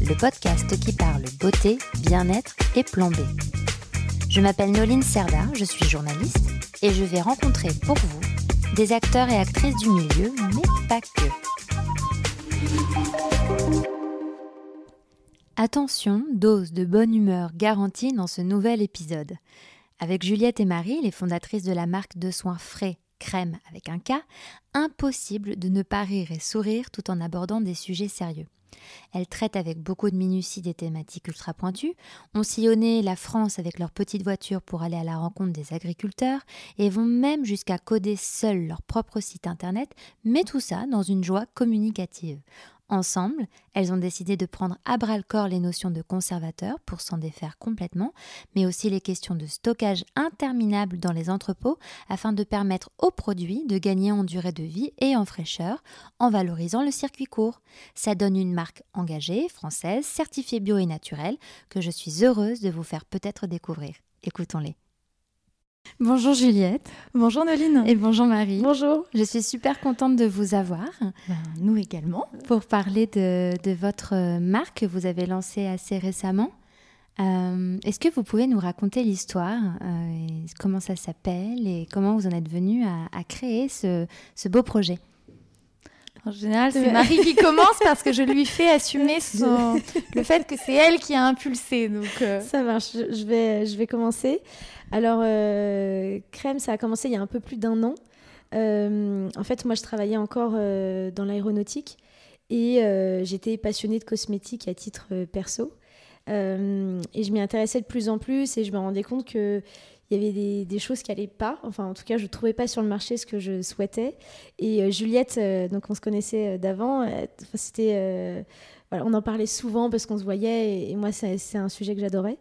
le podcast qui parle beauté, bien-être et plan. Je m'appelle Noline Serda, je suis journaliste et je vais rencontrer pour vous des acteurs et actrices du milieu, mais pas que. Attention, dose de bonne humeur garantie dans ce nouvel épisode. Avec Juliette et Marie, les fondatrices de la marque de soins frais crème avec un K, impossible de ne pas rire et sourire tout en abordant des sujets sérieux. Elles traitent avec beaucoup de minutie des thématiques ultra pointues, ont sillonné la France avec leur petite voiture pour aller à la rencontre des agriculteurs et vont même jusqu'à coder seuls leur propre site internet, mais tout ça dans une joie communicative. Ensemble, elles ont décidé de prendre à bras le corps les notions de conservateur pour s'en défaire complètement, mais aussi les questions de stockage interminable dans les entrepôts afin de permettre aux produits de gagner en durée de vie et en fraîcheur en valorisant le circuit court. Ça donne une marque engagée, française, certifiée bio et naturelle, que je suis heureuse de vous faire peut-être découvrir. Écoutons-les. Bonjour Juliette. Bonjour Noline. Et bonjour Marie. Bonjour. Je suis super contente de vous avoir. Ben, nous également. Pour parler de, votre marque que vous avez lancée assez récemment. Euh, est-ce que vous pouvez nous raconter l'histoire, euh, comment ça s'appelle et comment vous en êtes venu à, créer ce, beau projet? En général, c'est Marie qui commence parce que je lui fais assumer le fait que c'est elle qui a impulsé. Donc, euh. Ça marche, je vais, je vais commencer. Alors, euh, Crème, ça a commencé il y a un peu plus d'un an. Euh, en fait, moi, je travaillais encore euh, dans l'aéronautique et j'étais passionnée de cosmétiques à titre perso. et je m'y intéressais de plus en plus et je me rendais compte que il y avait des, choses qui n'allaient pas. Enfin, en tout cas, je ne trouvais pas sur le marché ce que je souhaitais. Et Juliette, donc on se connaissait d'avant, c'était, voilà, on en parlait souvent parce qu'on se voyait et, et moi, c'est un sujet que j'adorais.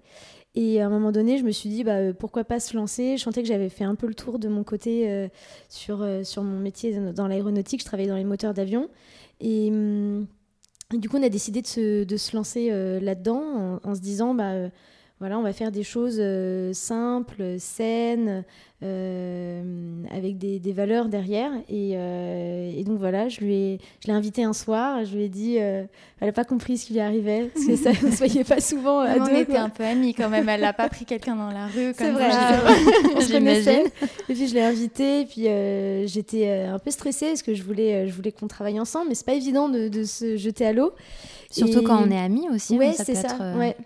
Et à un moment donné, je me suis dit, bah, euh, pourquoi pas se lancer? Je sentais que j'avais fait un peu le tour de mon côté euh, sur, euh, sur mon métier dans l'aéronautique. Je travaillais dans les moteurs d'avion. Et, hum, du coup, on a décidé de se, de se lancer là-dedans en, se disant, bah, voilà, on va faire des choses simples, saines, euh, avec des, valeurs derrière. Euh, et, donc voilà, je lui ai, je l'ai invité un soir, je lui ai dit, euh, elle n'a pas compris ce qui lui arrivait, parce que ça ne se voyait pas souvent à On était un peu amis quand même, elle n'a pas pris quelqu'un dans la rue. C'est vrai, on se connaissait. Et puis je l'ai invité, et puis j'étais un peu stressée, parce que je voulais, je voulais qu'on travaille ensemble, mais c'est pas évident de, se jeter à l'eau. Surtout quand on est amis aussi. Ouais, c'est ça. Ouais.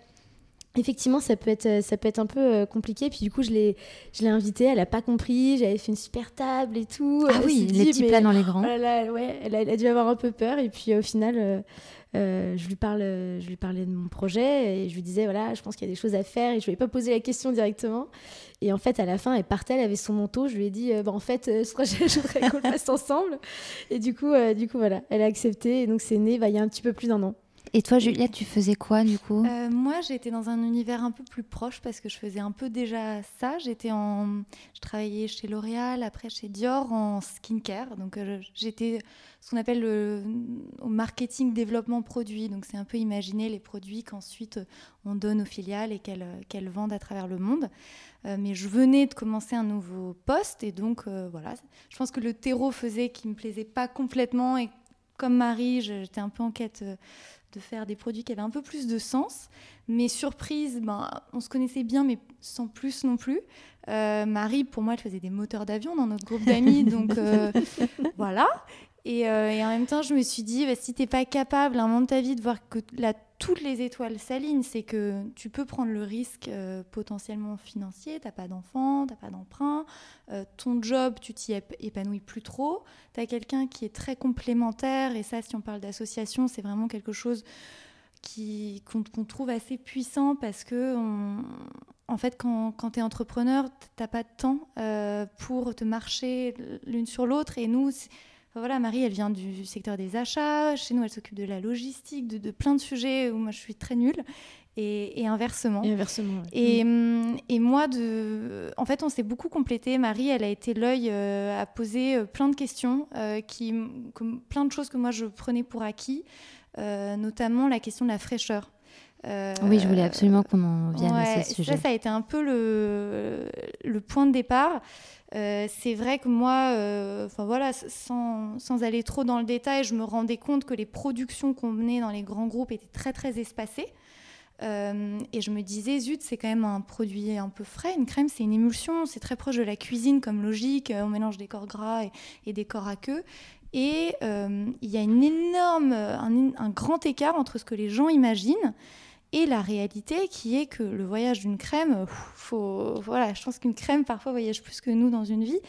Effectivement, ça peut être, euh, ça peut être un peu euh, compliqué. Puis du coup, je l'ai, je l'ai invitée, elle n'a pas compris. J'avais fait une super table et tout. Ah oui, les petits plats dans les grands. Oh ouais, elle a, dû avoir un peu peur. Et puis au final, euh, je, lui parle, je lui parlais de mon projet et je lui disais, voilà, je pense qu'il y a des choses à faire. Et je ne lui ai pas posé la question directement. Et en fait, à la fin, elle partait, elle avait son manteau. Je lui ai dit, bah, en fait, ce projet, je voudrais qu'on le fasse ensemble. Et du coup, du coup, voilà, elle a accepté. Et donc, c'est né bah, il y a un petit peu plus d'un an. Et toi, Juliette, tu faisais quoi du coup? Euh, Moi, j'étais dans un univers un peu plus proche parce que je faisais un peu déjà ça. J'étais en, je travaillais chez L'Oréal, après chez Dior en skincare. Donc euh, j'étais ce qu'on appelle le marketing développement produit. Donc c'est un peu imaginer les produits qu'ensuite on donne aux filiales et qu'elles vendent à travers le monde. Euh, mais je venais de commencer un nouveau poste et donc voilà, je pense que le terreau faisait qu'il me plaisait pas complètement et comme Marie, j'étais un peu en quête de faire des produits qui avaient un peu plus de sens. Mais surprise, ben, on se connaissait bien, mais sans plus non plus. Euh, Marie, pour moi, elle faisait des moteurs d'avion dans notre groupe d'amis, donc euh, voilà. Euh, et, en même temps, je me suis dit, bah, si tu n'es pas capable, un moment de ta vie, de voir que la toutes les étoiles s'alignent, c'est que tu peux prendre le risque euh, potentiellement financier, t'as pas d'enfant, t'as pas d'emprunt, euh, ton job, tu t'y épanouis plus trop, tu as quelqu'un qui est très complémentaire, et ça, si on parle d'association, c'est vraiment quelque chose qu'on trouve assez puissant parce que, en fait, quand, quand tu es entrepreneur, t'as pas de temps pour te marcher l'une sur l'autre, et nous, voilà, Marie, elle vient du secteur des achats. Chez nous, elle s'occupe de la logistique, de, plein de sujets où moi, je suis très nulle. Et, inversement. Et inversement. Et, mm. et, moi, de... en fait, on s'est beaucoup complété. Marie, elle a été l'œil à poser plein de questions, qui, plein de choses que moi je prenais pour acquis, notamment la question de la fraîcheur. Euh, oui, je voulais absolument qu'on en vienne à ce sujet. Ça, ça a été un peu le, le point de départ. Euh, c'est vrai que moi, euh, enfin voilà, sans, aller trop dans le détail, je me rendais compte que les productions qu'on menait dans les grands groupes étaient très très espacées. et je me disais, zut, c'est quand même un produit un peu frais. Une crème, c'est une émulsion, c'est très proche de la cuisine comme logique. On mélange des corps gras et, des corps à queue. Et il y a une énorme, un, grand écart entre ce que les gens imaginent et la réalité qui est que le voyage d'une crème, voilà, je pense qu'une crème parfois voyage plus que nous dans une vie.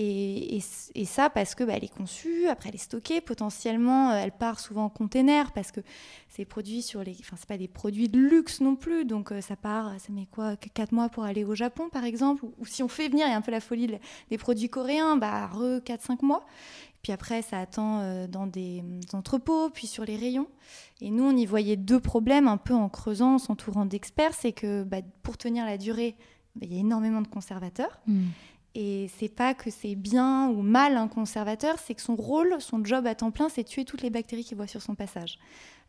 Et, ça parce que bah, elle est conçue, après elle est stockée, potentiellement euh, elle part souvent en container parce que c'est produit sur les, enfin c'est pas des produits de luxe non plus, donc euh, ça part, ça met quoi, 4 mois pour aller au Japon par exemple, ou, si on fait venir, il y a un peu la folie des produits coréens, bah re 4-5 mois. Puis après, ça attend euh, dans des entrepôts, puis sur les rayons. Et nous, on y voyait deux problèmes un peu en creusant, en s'entourant d'experts. C'est que bah, pour tenir la durée, bah, il y a énormément de conservateurs. Hmm. Et c'est pas que c'est bien ou mal un conservateur, c'est que son rôle, son job à temps plein, c'est tuer toutes les bactéries qu'il voit sur son passage.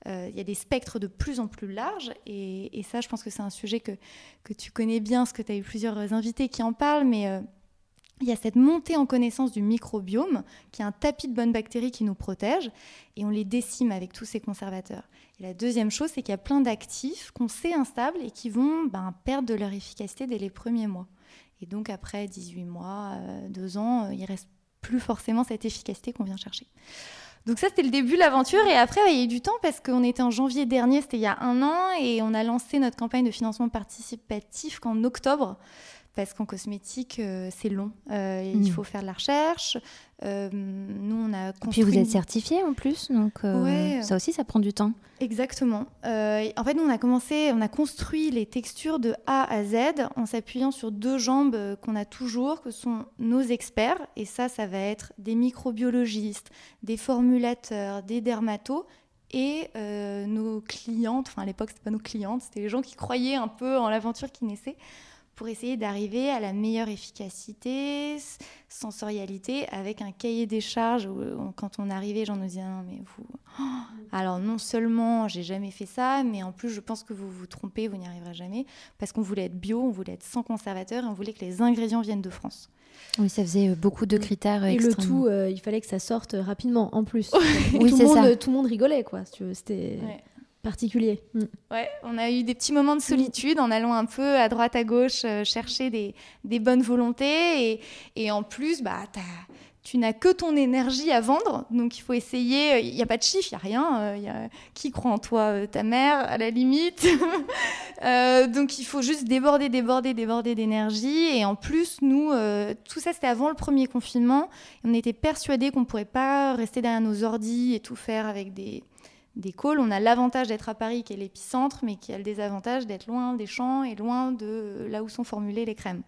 Euh, il y a des spectres de plus en plus larges, et, ça, je pense que c'est un sujet que, que tu connais bien, parce que tu as eu plusieurs invités qui en parlent, mais euh, il y a cette montée en connaissance du microbiome, qui est un tapis de bonnes bactéries qui nous protège, et on les décime avec tous ces conservateurs. Et la deuxième chose, c'est qu'il y a plein d'actifs qu'on sait instables et qui vont ben, perdre de leur efficacité dès les premiers mois. Et donc après 18 mois, 2 euh, ans, euh, il reste plus forcément cette efficacité qu'on vient chercher. Donc ça, c'était le début de l'aventure. Et après, il y a eu du temps parce qu'on était en janvier dernier, c'était il y a un an, et on a lancé notre campagne de financement participatif qu'en octobre parce qu'en cosmétique, euh, c'est long. Euh, il hmm. faut faire de la recherche. Euh, nous, on a construit... Et puis vous êtes certifié en plus, donc ça aussi, ça prend du temps. Exactement. en fait, nous, on a commencé, on a construit les textures de A à Z en s'appuyant sur deux jambes qu'on a toujours, que sont nos experts. Et ça, ça va être des microbiologistes, des formulateurs, des dermatos et nos clientes, enfin à l'époque c'était pas nos clientes, c'était les gens qui croyaient un peu en l'aventure qui naissait, pour essayer d'arriver à la meilleure efficacité, sensorialité, avec un cahier des charges. Où, euh, quand on arrivait, j'en nous disais, non, mais vous... Oh, alors non seulement j'ai jamais fait ça, mais en plus je pense que vous vous trompez, vous n'y arriverez jamais, parce qu'on voulait être bio, on voulait être sans conservateur, et on voulait que les ingrédients viennent de France. Oui, ça faisait euh, beaucoup de critères. Et le tout, euh, il fallait que ça sorte rapidement, en plus. oui, tout, le monde, tout le monde rigolait, quoi. C'était particulier. Mm. Ouais, on a eu des petits moments de solitude en allant un peu à droite à gauche euh, chercher des, bonnes volontés et, en plus, bah, tu n'as que ton énergie à vendre, donc il faut essayer. Il n'y a pas de chiffre, il n'y a rien. Euh, qui croit en toi euh, Ta mère, à la limite. donc il faut juste déborder, déborder, déborder d'énergie. Et en plus, nous, tout ça, c'était avant le premier confinement. on était persuadés qu'on ne pourrait pas rester derrière nos ordis et tout faire avec des, des calls. On a l'avantage d'être à Paris, qui est l'épicentre, mais qui a le désavantage d'être loin des champs et loin de là où sont formulées les crèmes.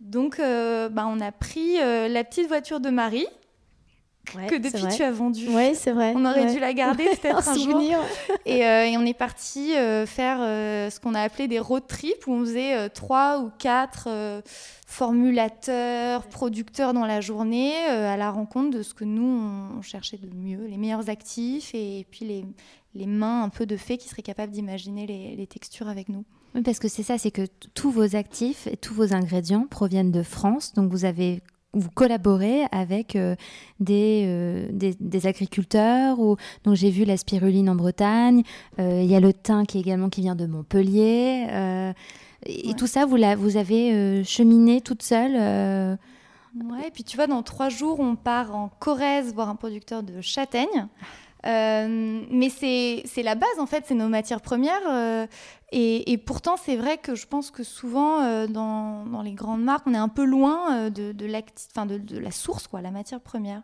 Donc, euh, bah, on a pris euh, la petite voiture de Marie, que depuis tu as vendue. Oui, c'est vrai. On aurait dû la garder peut-être un, souvenir. Et, euh, et, on est parti faire ce qu'on a appelé des road trips, où on faisait trois ou quatre formulateurs, producteurs dans la journée, euh, à la rencontre de ce que nous, on cherchait de mieux, les meilleurs actifs et, puis les, les, mains un peu de fées qui seraient capables d'imaginer les, textures avec nous. Oui, parce que c'est ça, c'est que tous vos actifs et tous vos ingrédients proviennent de France. Donc vous avez vous collaborez avec euh, des, euh, des, des, agriculteurs. Ou, donc j'ai vu la spiruline en Bretagne. Il y a le thym qui également qui vient de Montpellier. Et, tout ça, vous, la, vous avez euh, cheminé toute seule euh? Ouais, et puis tu vois, dans trois jours, on part en Corrèze voir un producteur de châtaignes. Euh, mais c'est la base, en fait, c'est nos matières premières. et, et, pourtant, c'est vrai que je pense que souvent, dans, dans, les grandes marques, on est un peu loin de, de, de, de la source, quoi, la matière première.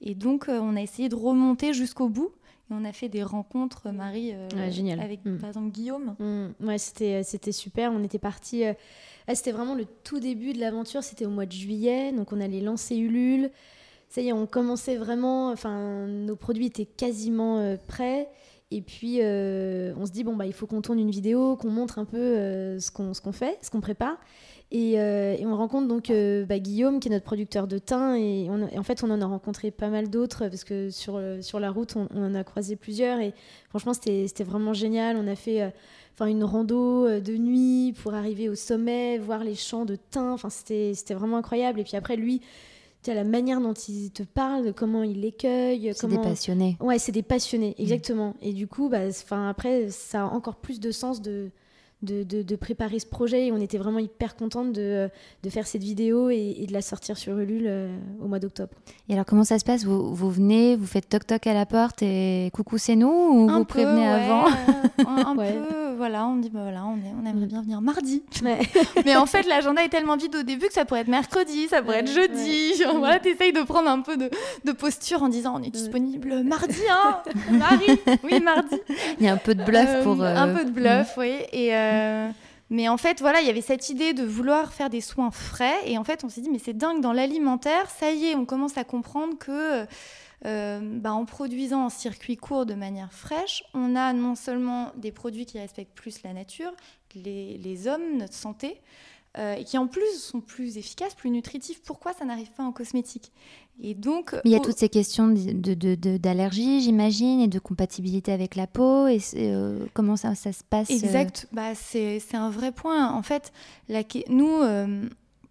Et donc, on a essayé de remonter jusqu'au bout on a fait des rencontres, Marie, euh, avec mm. par exemple Guillaume. Mm. Ouais, c'était, euh, super. On était parti. Euh, c'était vraiment le tout début de l'aventure. C'était au mois de juillet. Donc on allait lancer Ulule. Ça y est, on commençait vraiment, enfin, nos produits étaient quasiment euh, prêts. Et puis, euh, on se dit, bon, bah, il faut qu'on tourne une vidéo, qu'on montre un peu euh, ce qu'on fait, ce qu'on prépare. Et, et, on rencontre donc bah, Guillaume, qui est notre producteur de thym. Et, en fait, on en a rencontré pas mal d'autres, parce que sur, sur la route, on, on, en a croisé plusieurs. Et franchement, c'était vraiment génial. On a fait enfin une rando de nuit pour arriver au sommet, voir les champs de thym. Enfin, c'était vraiment incroyable. Et puis après, lui, la manière dont il te parle, comment il l'écueille. C'est des passionnés. Ouais, c'est des passionnés, exactement. Et du coup, bah, après, ça a encore plus de sens de, de, préparer ce projet. Et on était vraiment hyper contente de, faire cette vidéo et, de la sortir sur Ulule euh, au mois d'octobre. Et alors, comment ça se passe? Vous, vous, venez, vous faites toc-toc à la porte et coucou, c'est nous? Ou vous prévenez avant? Un, peu, voilà, on dit, bah, voilà, on, on aimerait bien venir mardi. Mais en fait, l'agenda est tellement vide au début que ça pourrait être mercredi, ça pourrait être jeudi. Voilà, t'essayes de prendre un peu de, posture en disant, on est disponible mardi, hein Marie Oui, mardi. Il y a un peu de bluff euh, pour... Un peu de bluff, oui. Et... Euh, mais en fait, voilà, il y avait cette idée de vouloir faire des soins frais. Et en fait, on s'est dit, mais c'est dingue, dans l'alimentaire, ça y est, on commence à comprendre que euh, bah, en produisant en circuit court de manière fraîche, on a non seulement des produits qui respectent plus la nature, les, les hommes, notre santé, euh, et qui en plus sont plus efficaces, plus nutritifs. Pourquoi ça n'arrive pas en cosmétique? Et donc, il y a toutes ces questions d'allergie, j'imagine, et de compatibilité avec la peau. Et euh, comment ça, ça, se passe euh? Exact. Bah, c'est un vrai point. En fait, la, nous,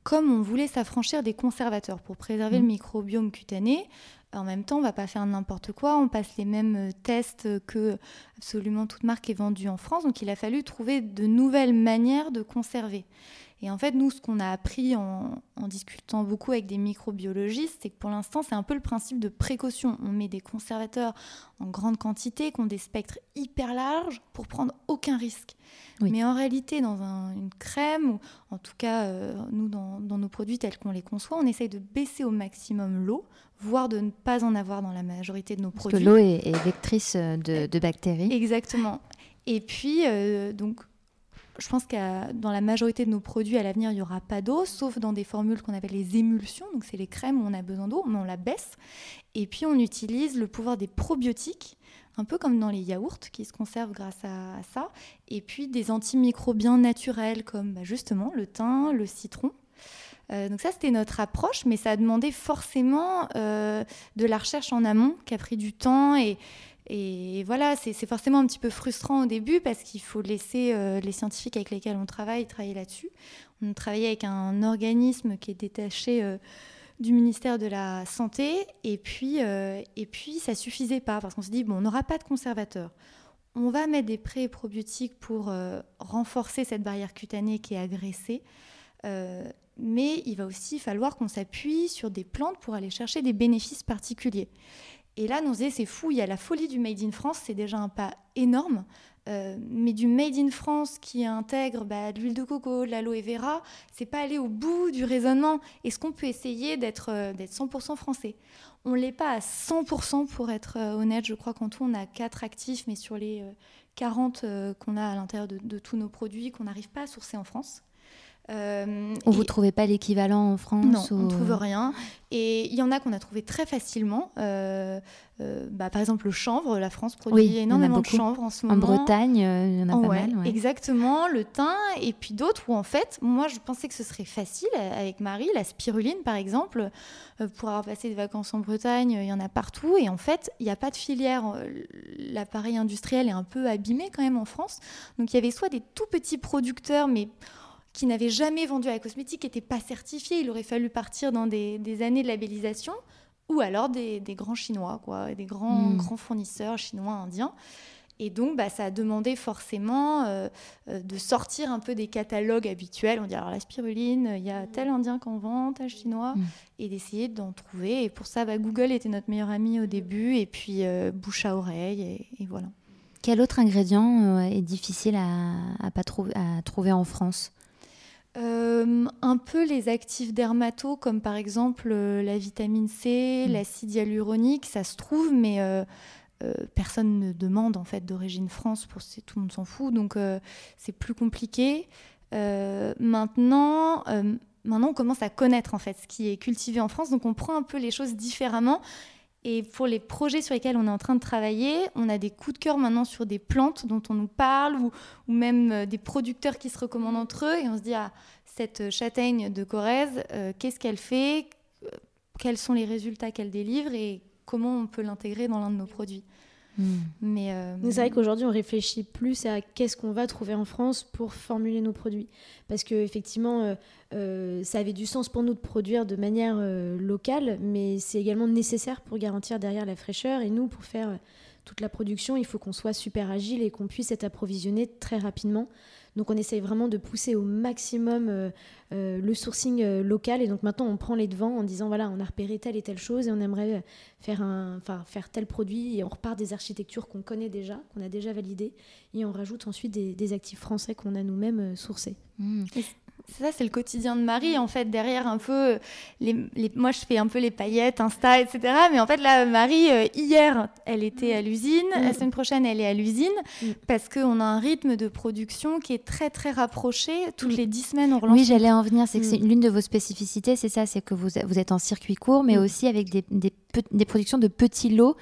comme on voulait s'affranchir des conservateurs pour préserver le mmh. microbiome cutané, en même temps, on va pas faire n'importe quoi. On passe les mêmes tests que absolument toute marque est vendue en France. Donc, il a fallu trouver de nouvelles manières de conserver. Et en fait, nous, ce qu'on a appris en, discutant beaucoup avec des microbiologistes, c'est que pour l'instant, c'est un peu le principe de précaution. On met des conservateurs en grande quantité, qui ont des spectres hyper larges, pour prendre aucun risque. Mais en réalité, dans une crème, ou en tout cas, euh, nous, dans, nos produits tels qu'on les conçoit, on essaye de baisser au maximum l'eau, voire de ne pas en avoir dans la majorité de nos Parce produits. que l'eau est, vectrice de, bactéries. Exactement. Et puis, euh, donc, je pense que dans la majorité de nos produits à l'avenir, il n'y aura pas d'eau, sauf dans des formules qu'on appelle les émulsions. Donc, c'est les crèmes où on a besoin d'eau, mais on la baisse. Et puis, on utilise le pouvoir des probiotiques, un peu comme dans les yaourts qui se conservent grâce à, ça. Et puis, des antimicrobiens naturels comme bah, justement le thym, le citron. Euh, donc ça, c'était notre approche, mais ça a demandé forcément euh, de la recherche en amont qui a pris du temps et, et voilà, c'est forcément un petit peu frustrant au début parce qu'il faut laisser euh, les scientifiques avec lesquels on travaille travailler là-dessus. On travaillait avec un organisme qui est détaché euh, du ministère de la Santé et puis, euh, et puis ça suffisait pas parce qu'on s'est dit, bon, on n'aura pas de conservateur. On va mettre des pré-probiotiques pour renforcer cette barrière cutanée qui est agressée. mais il va aussi falloir qu'on s'appuie sur des plantes pour aller chercher des bénéfices particuliers. Et là, on disait, c'est fou, il y a la folie du Made in France, c'est déjà un pas énorme. Euh, mais du Made in France qui intègre bah, de l'huile de coco, de l'aloe vera, c'est pas aller au bout du raisonnement. Est-ce qu'on peut essayer d'être 100% euh, français On l'est pas à 100% pour être euh, honnête. Je crois qu'en tout, on a 4 actifs, mais sur les 40 qu'on a à l'intérieur de, tous nos produits, qu'on n'arrive pas à sourcer en France. Euh, Vous ne trouvez pas l'équivalent en France Non, on ne trouve rien. Et il y en a qu'on a trouvé très facilement. Euh, euh, bah, par exemple, le chanvre, la France produit énormément de chanvre en ce moment. En Bretagne, il y en a pas mal. Exactement, le thym, et puis d'autres où en fait, moi je pensais que ce serait facile avec Marie, la spiruline par exemple, pour avoir passé des vacances en Bretagne, il y en a partout, et en fait, il n'y a pas de filière. L'appareil industriel est un peu abîmé quand même en France. Donc il y avait soit des tout petits producteurs, mais qui n'avaient jamais vendu à la cosmétique, qui n'étaient pas certifiés. Il aurait fallu partir dans des, années de labellisation, ou alors des, grands Chinois, quoi, des grands, hmm. grands fournisseurs chinois, indiens. Et donc, bah, ça a demandé forcément euh, euh, de sortir un peu des catalogues habituels. On dit alors la spiruline, il y a tel indien qu'on vend, tel chinois, hmm. et d'essayer d'en trouver. Et pour ça, bah, Google était notre meilleur ami au début, et puis euh, bouche à oreille, et, voilà. Quel autre ingrédient est difficile à, pas à trouver en France? Euh, un peu les actifs dermato, comme par exemple euh, la vitamine C, mm. l'acide hyaluronique, ça se trouve, mais euh, personne ne demande en fait d'origine France, pour tout le monde s'en fout, donc c'est plus compliqué. maintenant, maintenant on commence à connaître en fait ce qui est cultivé en France, donc on prend un peu les choses différemment. Et pour les projets sur lesquels on est en train de travailler, on a des coups de cœur maintenant sur des plantes dont on nous parle ou, même euh, des producteurs qui se recommandent entre eux. Et on se dit, ah, cette châtaigne de Corrèze, euh, qu'est-ce qu'elle fait Quels sont les résultats qu'elle délivre et comment on peut l'intégrer dans l'un de nos produits Hmm. Mais, euh, c'est vrai qu'aujourd'hui, on réfléchit plus à qu'est-ce qu'on va trouver en France pour formuler nos produits. Parce qu'effectivement, euh, euh, ça avait du sens pour nous de produire de manière locale, mais c'est également nécessaire pour garantir derrière la fraîcheur. Et nous, pour faire toute la production, il faut qu'on soit super agile et qu'on puisse être approvisionné très rapidement. Donc on essaye vraiment de pousser au maximum euh, euh, le sourcing euh, local. Et donc maintenant on prend les devants en disant voilà on a repéré telle et telle chose et on aimerait faire, un, faire tel produit et on repart des architectures qu'on connaît déjà, qu'on a déjà validées et on rajoute ensuite des, actifs français qu'on a nous-mêmes sourcés. Mmh ça, c'est le quotidien de Marie, en fait, derrière un peu. Les, moi, je fais un peu les paillettes, Insta, etc. Mais en fait, là, Marie, euh, hier, elle était à l'usine. Mm. La semaine prochaine, elle est à l'usine. Mm. Parce qu'on a un rythme de production qui est très, très rapproché. Toutes mm. les dix semaines, on relance. Oui, j'allais en venir. C'est que c'est l'une de vos spécificités, c'est ça c'est que vous, vous êtes en circuit court, mais aussi avec des, des, des, productions de petits lots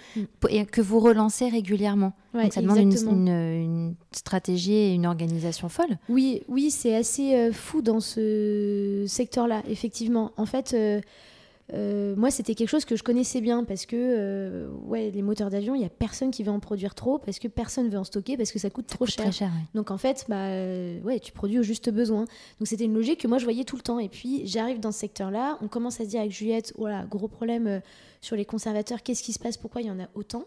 et que vous relancez régulièrement. Donc ça demande une, une, stratégie et une organisation folle. Oui, oui c'est assez euh, fou dans ce secteur-là, effectivement. En fait, euh, euh, moi, c'était quelque chose que je connaissais bien parce que ouais, les moteurs d'avion, il n'y a personne qui veut en produire trop parce que personne veut en stocker parce que ça coûte trop cher. Donc en fait, bah, ouais, tu produis au juste besoin. Donc c'était une logique que moi je voyais tout le temps. Et puis j'arrive dans ce secteur-là, on commence à se dire avec Juliette, voilà, gros problème sur les conservateurs, qu'est-ce qui se passe, pourquoi il y en a autant?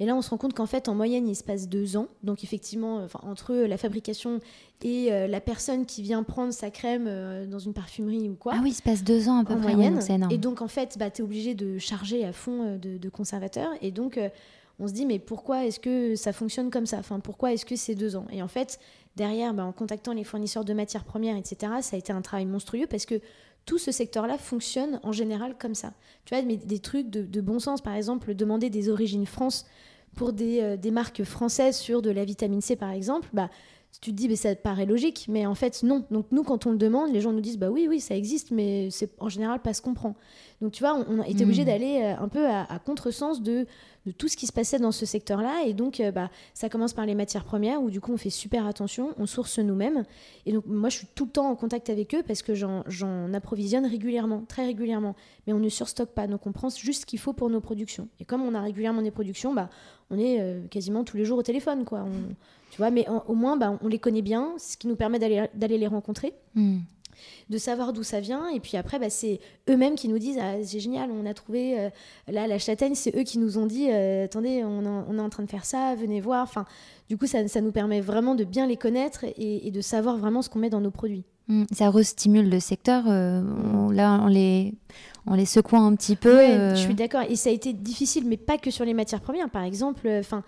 Et là, on se rend compte qu'en fait, en moyenne, il se passe deux ans. Donc, effectivement, euh, entre la fabrication et euh, la personne qui vient prendre sa crème euh, dans une parfumerie ou quoi. Ah oui, il se passe deux ans à peu près. Moyenne. et donc, en fait, bah, tu es obligé de charger à fond de, conservateurs. Et donc, on se dit, mais pourquoi est-ce que ça fonctionne comme ça? Enfin, pourquoi est-ce que c'est deux ans? Et en fait, derrière, bah, en contactant les fournisseurs de matières premières, etc., ça a été un travail monstrueux parce que tout ce secteur-là fonctionne en général comme ça. Tu vois, mais des trucs de, de bon sens, par exemple, demander des origines France pour des, euh, des, marques françaises sur de la vitamine C par exemple, bah, tu te dis, mais ça te paraît logique, mais en fait, non. Donc, nous, quand on le demande, les gens nous disent, bah oui, oui, ça existe, mais c'est en général pas ce qu'on prend. Donc, tu vois, on, a été obligé hmm. d'aller euh, un peu à, à contresens de, de tout ce qui se passait dans ce secteur-là. Et donc, euh, bah, ça commence par les matières premières, où du coup, on fait super attention, on source nous-mêmes. Et donc, moi, je suis tout le temps en contact avec eux parce que j'en approvisionne régulièrement, très régulièrement. Mais on ne surstocke pas, donc on prend juste ce qu'il faut pour nos productions. Et comme on a régulièrement des productions, bah, on est quasiment tous les jours au téléphone, quoi. On, tu vois, mais au moins, bah, on les connaît bien, ce qui nous permet d'aller les rencontrer. Hmm. De savoir d'où ça vient. Et puis après bah, c'est eux-mêmes qui nous disent ah, c'est génial on a trouvé euh, là la châtaigne c'est eux qui nous ont dit euh, attendez on, est en train de faire ça venez voir. Enfin du coup ça, ça, nous permet vraiment de bien les connaître et, de savoir vraiment ce qu'on met dans nos produits. Hmm. ça restimule le secteur euh, là on les on les secoue un petit peu je suis d'accord. Et ça a été difficile mais pas que sur les matières premières. Par exemple enfin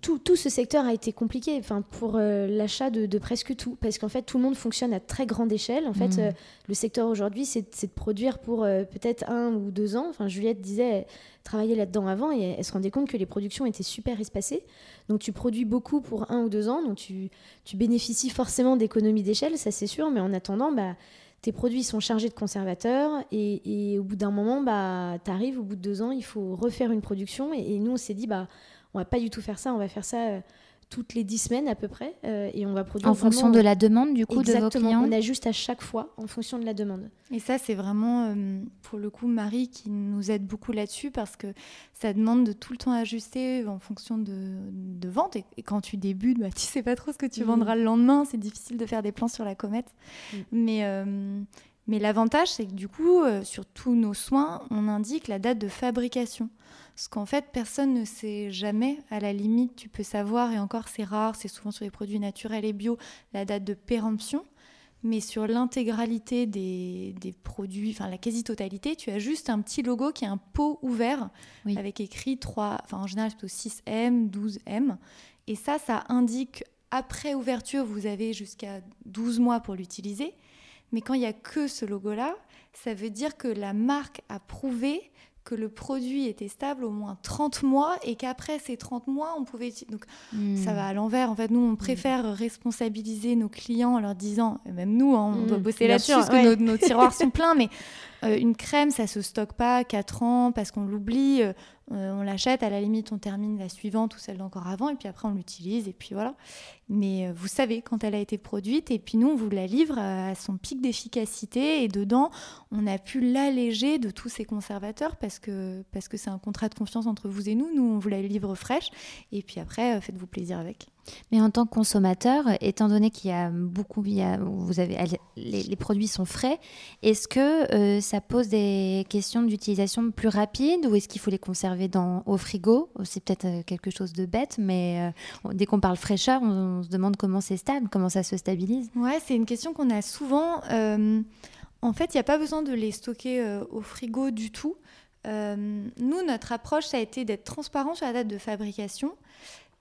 tout, ce secteur a été compliqué enfin, pour euh, l'achat de, presque tout, parce qu'en fait, tout le monde fonctionne à très grande échelle. En fait, mmh. euh, le secteur aujourd'hui, c'est de produire pour euh, peut-être un ou deux ans. Enfin, Juliette disait travailler là-dedans avant et elle, se rendait compte que les productions étaient super espacées. Donc, tu produis beaucoup pour un ou deux ans, donc tu, tu bénéficies forcément d'économies d'échelle, ça c'est sûr, mais en attendant, bah, tes produits sont chargés de conservateurs et, et au bout d'un moment, bah, tu arrives, au bout de deux ans, il faut refaire une production. Et, et nous, on s'est dit, bah, on va pas du tout faire ça, on va faire ça euh, toutes les dix semaines à peu près euh, et on va produire en fonction de la demande du coup de vos clients on ajuste à chaque fois en fonction de la demande. Et ça c'est vraiment euh, pour le coup Marie qui nous aide beaucoup là-dessus parce que ça demande de tout le temps ajuster en fonction de, vente. Et, quand tu débutes bah, tu sais pas trop ce que tu mm. vendras le lendemain. C'est difficile de faire des plans sur la comète. Mm. mais mais l'avantage c'est que du coup sur tous nos soins on indique la date de fabrication ce qu'en fait personne ne sait jamais. À la limite, tu peux savoir, et encore c'est rare, c'est souvent sur les produits naturels et bio, la date de péremption. Mais sur l'intégralité des, produits, enfin la quasi-totalité, tu as juste un petit logo qui est un pot ouvert avec écrit 3, enfin en général plutôt 6M, 12M. Et ça, ça indique après ouverture, vous avez jusqu'à 12 mois pour l'utiliser. Mais quand il n'y a que ce logo-là, ça veut dire que la marque a prouvé que le produit était stable au moins 30 mois et qu'après ces 30 mois, on pouvait... Donc Hmm. ça va à l'envers. En fait, nous, on préfère responsabiliser nos clients en leur disant, même nous, hein, on Mm, doit bosser là-dessus parce que nos tiroirs sont pleins, mais euh, une crème, ça se stocke pas 4 ans parce qu'on l'oublie. euh, on l'achète, à la limite, on termine la suivante ou celle d'encore avant, et puis après, on l'utilise, et puis voilà. Mais euh, vous savez quand elle a été produite, et puis nous, on vous la livre à son pic d'efficacité, et dedans, on a pu l'alléger de tous ces conservateurs parce que parce que c'est un contrat de confiance entre vous et nous. Nous, on vous la livre fraîche, et puis après, faites-vous plaisir avec. Mais en tant que consommateur, étant donné qu'il y a beaucoup, vous avez, les, produits sont frais, est-ce que euh, ça pose des questions d'utilisation plus rapides ou est-ce qu'il faut les conserver au frigo? C'est peut-être euh, quelque chose de bête, mais euh, dès qu'on parle fraîcheur, on, se demande comment c'est stable, comment ça se stabilise. Ouais, c'est une question qu'on a souvent. En fait, il n'y a pas besoin de les stocker au frigo du tout. Nous, notre approche, ça a été d'être transparent sur la date de fabrication.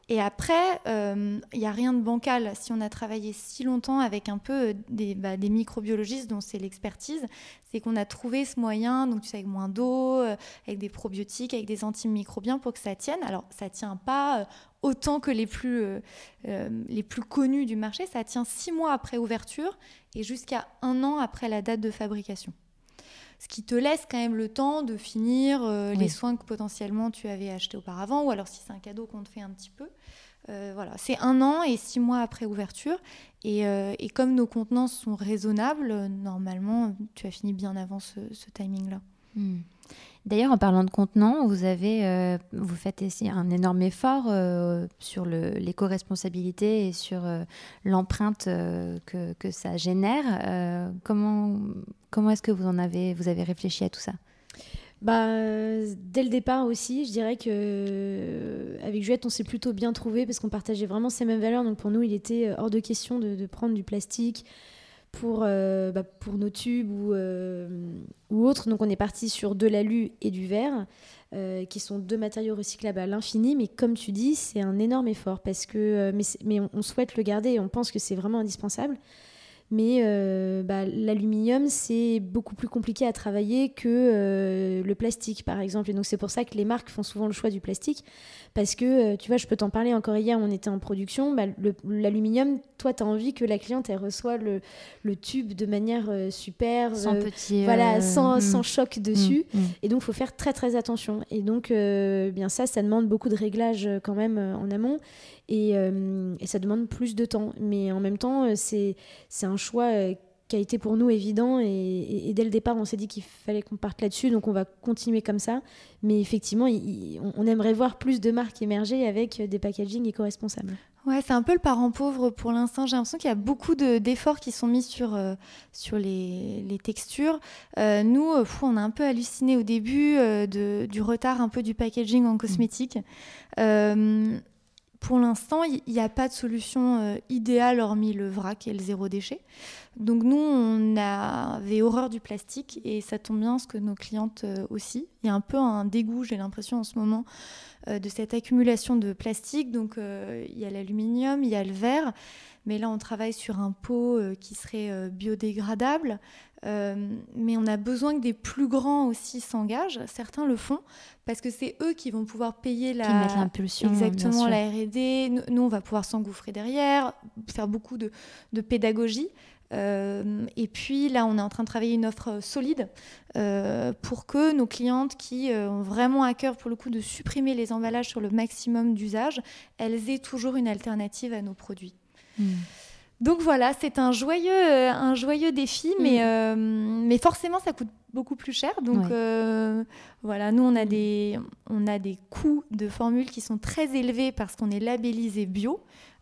Et après, euh, il n'y a rien de bancal. Si on a travaillé si longtemps avec un peu euh, des, bah, des microbiologistes dont c'est l'expertise, c'est qu'on a trouvé ce moyen, donc tu sais, avec moins d'eau, euh, avec des probiotiques, avec des antimicrobiens pour que ça tienne. Alors, ça tient pas euh, autant que les plus, euh, euh, les plus connus du marché. Ça tient six mois après ouverture et jusqu'à un an après la date de fabrication. Ce qui te laisse quand même le temps de finir euh, Oui. les soins que potentiellement tu avais achetés auparavant, ou alors si c'est un cadeau qu'on te fait un petit peu. Euh, voilà, c'est un an et six mois après ouverture. Et, euh, et comme nos contenances sont raisonnables, normalement, tu as fini bien avant ce, ce timing-là. Hmm. D'ailleurs, en parlant de contenants, vous avez, euh, vous faites un énorme effort euh, sur l'éco-responsabilité et sur euh, l'empreinte que, que ça génère. Comment comment est-ce que vous en avez, vous avez réfléchi à tout ça? Bah, dès le départ aussi, je dirais que avec Juliette, on s'est plutôt bien trouvé parce qu'on partageait vraiment ces mêmes valeurs. Donc pour nous, il était hors de question de prendre du plastique pour, euh, bah, pour nos tubes ou, euh, ou autres. Donc on est parti sur de l'alu et du verre, euh, qui sont deux matériaux recyclables à l'infini. Mais comme tu dis, c'est un énorme effort parce que mais, mais on, on souhaite le garder et on pense que c'est vraiment indispensable. Mais euh, bah, l'aluminium, c'est beaucoup plus compliqué à travailler que euh, le plastique, par exemple. Et donc, c'est pour ça que les marques font souvent le choix du plastique. Parce que, euh, tu vois, je peux t'en parler encore hier, on était en production. Bah, L'aluminium, toi, tu as envie que la cliente, elle reçoit le, le tube de manière euh, super. Sans petit. voilà, sans, hmm, sans choc dessus. hmm, hmm. Et donc, il faut faire très, très attention. Et donc, bien ça, ça demande beaucoup de réglages quand même en amont. Et, et ça demande plus de temps. Mais en même temps, c'est c'est un choix euh, qui a été pour nous évident. Et, dès le départ, on s'est dit qu'il fallait qu'on parte là-dessus. Donc, on va continuer comme ça. Mais effectivement, on, aimerait voir plus de marques émerger avec des packaging éco-responsables. Ouais, c'est un peu le parent pauvre pour l'instant. J'ai l'impression qu'il y a beaucoup de- d'efforts qui sont mis sur, euh, sur les, textures. Euh, nous, on a un peu halluciné au début du retard un peu du packaging en cosmétique. Pour l'instant, il n'y a pas de solution euh, idéale hormis le vrac et le zéro déchet. Donc nous, on avait horreur du plastique et ça tombe bien ce que nos clientes euh, aussi. Il y a un peu un dégoût, j'ai l'impression en ce moment, euh, de cette accumulation de plastique. Donc il y a l'aluminium, il y a le verre, mais là on travaille sur un pot qui serait biodégradable. Euh, mais on a besoin que des plus grands aussi s'engagent. Certains le font parce que c'est eux qui vont pouvoir payer la Qui mettent l'impulsion. bien Exactement, la R&D. Nous, on va pouvoir s'engouffrer derrière, faire beaucoup de, de pédagogie. Euh, et puis là, on est en train de travailler une offre solide euh, pour que nos clientes qui euh, ont vraiment à cœur, pour le coup, de supprimer les emballages sur le maximum d'usage, elles aient toujours une alternative à nos produits. Hmm. Donc voilà, c'est un joyeux, un joyeux défi, mais, euh, mais forcément, ça coûte beaucoup plus cher. Donc Ouais. euh, voilà, nous, on a, des, on a des coûts de formules qui sont très élevés parce qu'on est labellisé bio.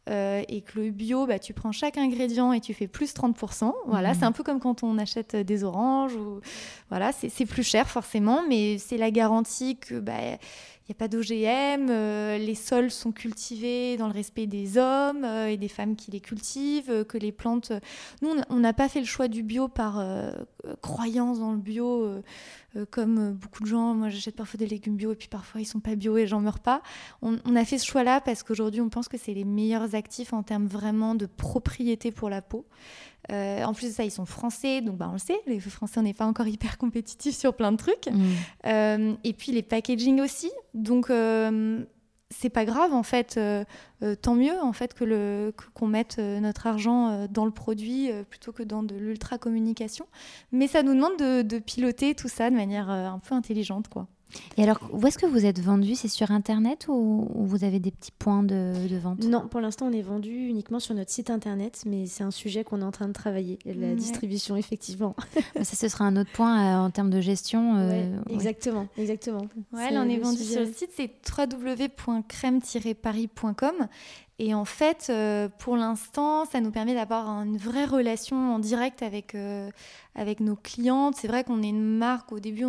euh, et que le bio, bah, tu prends chaque ingrédient et tu fais plus 30%. Voilà, Mhm. c'est un peu comme quand on achète des oranges. Ou... Voilà, c'est c'est plus cher forcément, mais c'est la garantie que bah, il n'y a pas d'OGM, euh, les sols sont cultivés dans le respect des hommes euh, et des femmes qui les cultivent, euh, que les plantes... Nous, on- n'a pas fait le choix du bio par croyance dans le bio, comme beaucoup de gens. Moi, j'achète parfois des légumes bio et puis parfois ils sont pas bio et j'en meurs pas. On, on a fait ce choix-là parce qu'aujourd'hui, on pense que c'est les meilleurs actifs en termes vraiment de propriété pour la peau. En plus de ça, ils sont français, donc bah, on le sait, les Français, on n'est pas encore hyper compétitifs sur plein de trucs. Mm. et puis les packaging aussi. Donc c'est pas grave en fait, euh, euh, tant mieux en fait que le qu'on mette euh, notre argent dans le produit plutôt que dans de l'ultra communication. Mais ça nous demande de, de, piloter tout ça de manière un peu intelligente quoi. Et alors, où est-ce que vous êtes vendu? C'est sur Internet ou, vous avez des petits points de, vente? Non, pour l'instant, on est vendu uniquement sur notre site Internet, mais c'est un sujet qu'on est en train de travailler, la distribution, effectivement. Ça, ce sera un autre point euh, en termes de gestion. Euh, exactement, exactement. Ouais, on est vendu sur le site, c'est www.crème-paris.com. Et en fait, euh, pour l'instant, ça nous permet d'avoir une vraie relation en direct avec, avec nos clientes. C'est vrai qu'on est une marque, au début,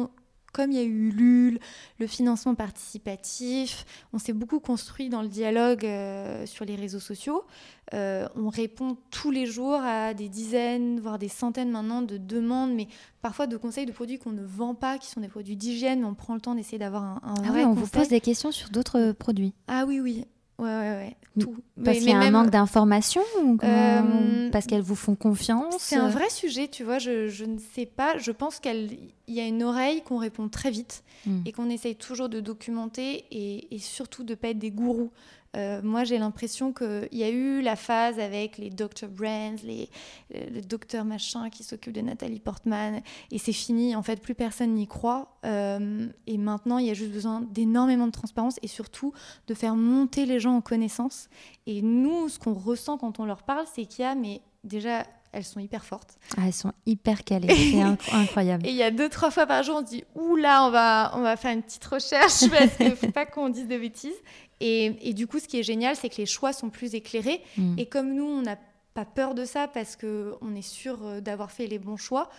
comme il y a eu LUL, le financement participatif, on s'est beaucoup construit dans le dialogue euh, sur les réseaux sociaux. Euh, on répond tous les jours à des dizaines, voire des centaines maintenant de demandes, mais parfois de conseils de produits qu'on ne vend pas, qui sont des produits d'hygiène, mais on prend le temps d'essayer d'avoir un, un ah oui, on vous pose des questions sur d'autres produits. Ah oui, oui. Ouais, ouais, ouais. Tout. Parce qu'il y a un manque d'informations euh, Parce qu'elles vous font confiance C'est un vrai sujet, tu vois. Je, je ne sais pas. Je pense qu'il y a une oreille qu'on répond très vite hmm. et qu'on essaye toujours de documenter et, et surtout de ne pas être des gourous. Euh, moi, j'ai l'impression qu'il y a eu la phase avec les Dr. Brands, les, euh, le docteur machin qui s'occupe de Nathalie Portman, et c'est fini. En fait, plus personne n'y croit. Euh, et maintenant, il y a juste besoin d'énormément de transparence et surtout de faire monter les gens en connaissance. Et nous, ce qu'on ressent quand on leur parle, c'est qu'il y a, mais déjà, elles sont hyper fortes. Ah, elles sont hyper calées, c'est incroyable. Et il y a deux, trois fois par jour, on se dit, ouh là, on va, on va faire une petite recherche parce qu'il ne faut pas qu'on dise de bêtises. Et, du coup, ce qui est génial, c'est que les choix sont plus éclairés. Mm. Et comme nous, on n'a pas peur de ça parce qu'on est sûr euh, d'avoir fait les bons choix,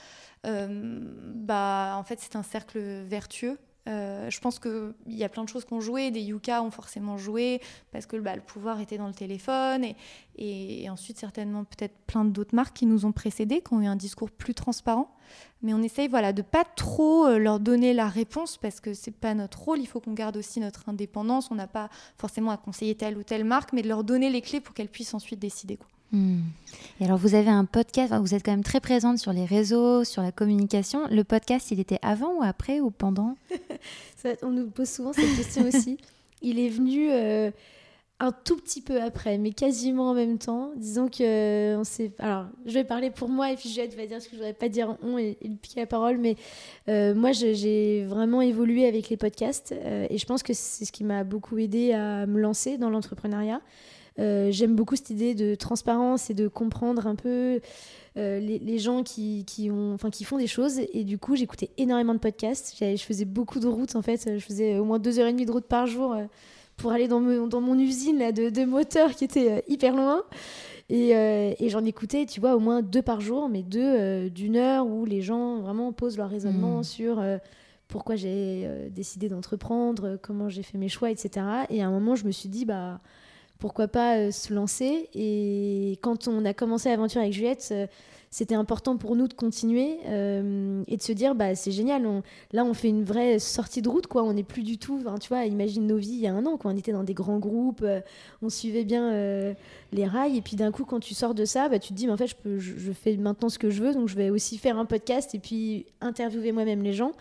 euh, bah, en fait, c'est un cercle vertueux. Euh, je pense qu'il y a plein de choses qui ont joué, des Yuka ont forcément joué parce que bah, le pouvoir était dans le téléphone et, et, ensuite certainement peut-être plein d'autres marques qui nous ont précédés, qui ont eu un discours plus transparent. Mais on essaye voilà, de pas trop euh, leur donner la réponse parce que c'est pas notre rôle, il faut qu'on garde aussi notre indépendance, on n'a pas forcément à conseiller telle ou telle marque, mais de leur donner les clés pour qu'elles puissent ensuite décider. Quoi. Hmm. Et alors, vous avez un podcast, vous êtes quand même très présente sur les réseaux, sur la communication. Le podcast, il était avant ou après ou pendant? On nous pose souvent cette question aussi. Il est venu euh, un tout petit peu après, mais quasiment en même temps. Disons que euh, on s'est. Alors, je vais parler pour moi et puis Juliette va dire ce que je voudrais pas dire on et, et piquer la parole, mais euh, moi, j'ai vraiment évolué avec les podcasts et je pense que c'est ce qui m'a beaucoup aidé à me lancer dans l'entrepreneuriat. Euh, j'aime beaucoup cette idée de transparence et de comprendre un peu euh, les, gens qui, qui, ont, enfin, qui font des choses. Et du coup, j'écoutais énormément de podcasts. Je faisais beaucoup de routes, en fait. Je faisais au moins deux heures et demie de route par jour euh, pour aller dans, dans mon usine là, de, de moteurs qui était hyper loin. Et, et j'en écoutais, tu vois, au moins deux par jour, mais deux d'une heure où les gens vraiment posent leur raisonnement mmh. sur pourquoi j'ai décidé d'entreprendre, comment j'ai fait mes choix, etc. Et à un moment, je me suis dit, bah pourquoi pas euh, se lancer. Et quand on a commencé l'aventure avec Juliette, euh, c'était important pour nous de continuer euh, et de se dire bah c'est génial on, là on fait une vraie sortie de route quoi. On n'est plus du tout tu vois imagine nos vies il y a un an quand on était dans des grands groupes on suivait bien les rails et puis d'un coup quand tu sors de ça bah, tu te dis mais en fait je, je, fais maintenant ce que je veux donc je vais aussi faire un podcast et puis interviewer moi-même les gens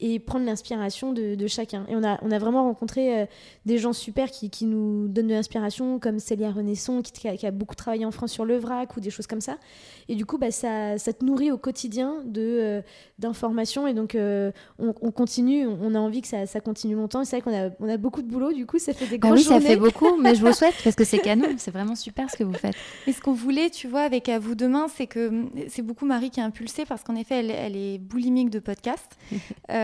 et prendre l'inspiration de, chacun. Et on a, on a vraiment rencontré euh, des gens super qui, qui, nous donnent de l'inspiration, comme Célia Renaisson, qui, qui, a, beaucoup travaillé en France sur le vrac ou des choses comme ça. Et du coup, bah, ça, ça te nourrit au quotidien de, euh, d'informations. Et donc, euh, on, continue, on a envie que ça, ça continue longtemps. C'est vrai qu'on a, on a beaucoup de boulot, du coup, ça fait des bah grosses oui, ça fait beaucoup, mais je vous souhaite parce que c'est canon. C'est vraiment super ce que vous faites. Et ce qu'on voulait, tu vois, avec À vous demain, c'est que c'est beaucoup Marie qui a impulsé parce qu'en effet, elle, elle est boulimique de podcasts.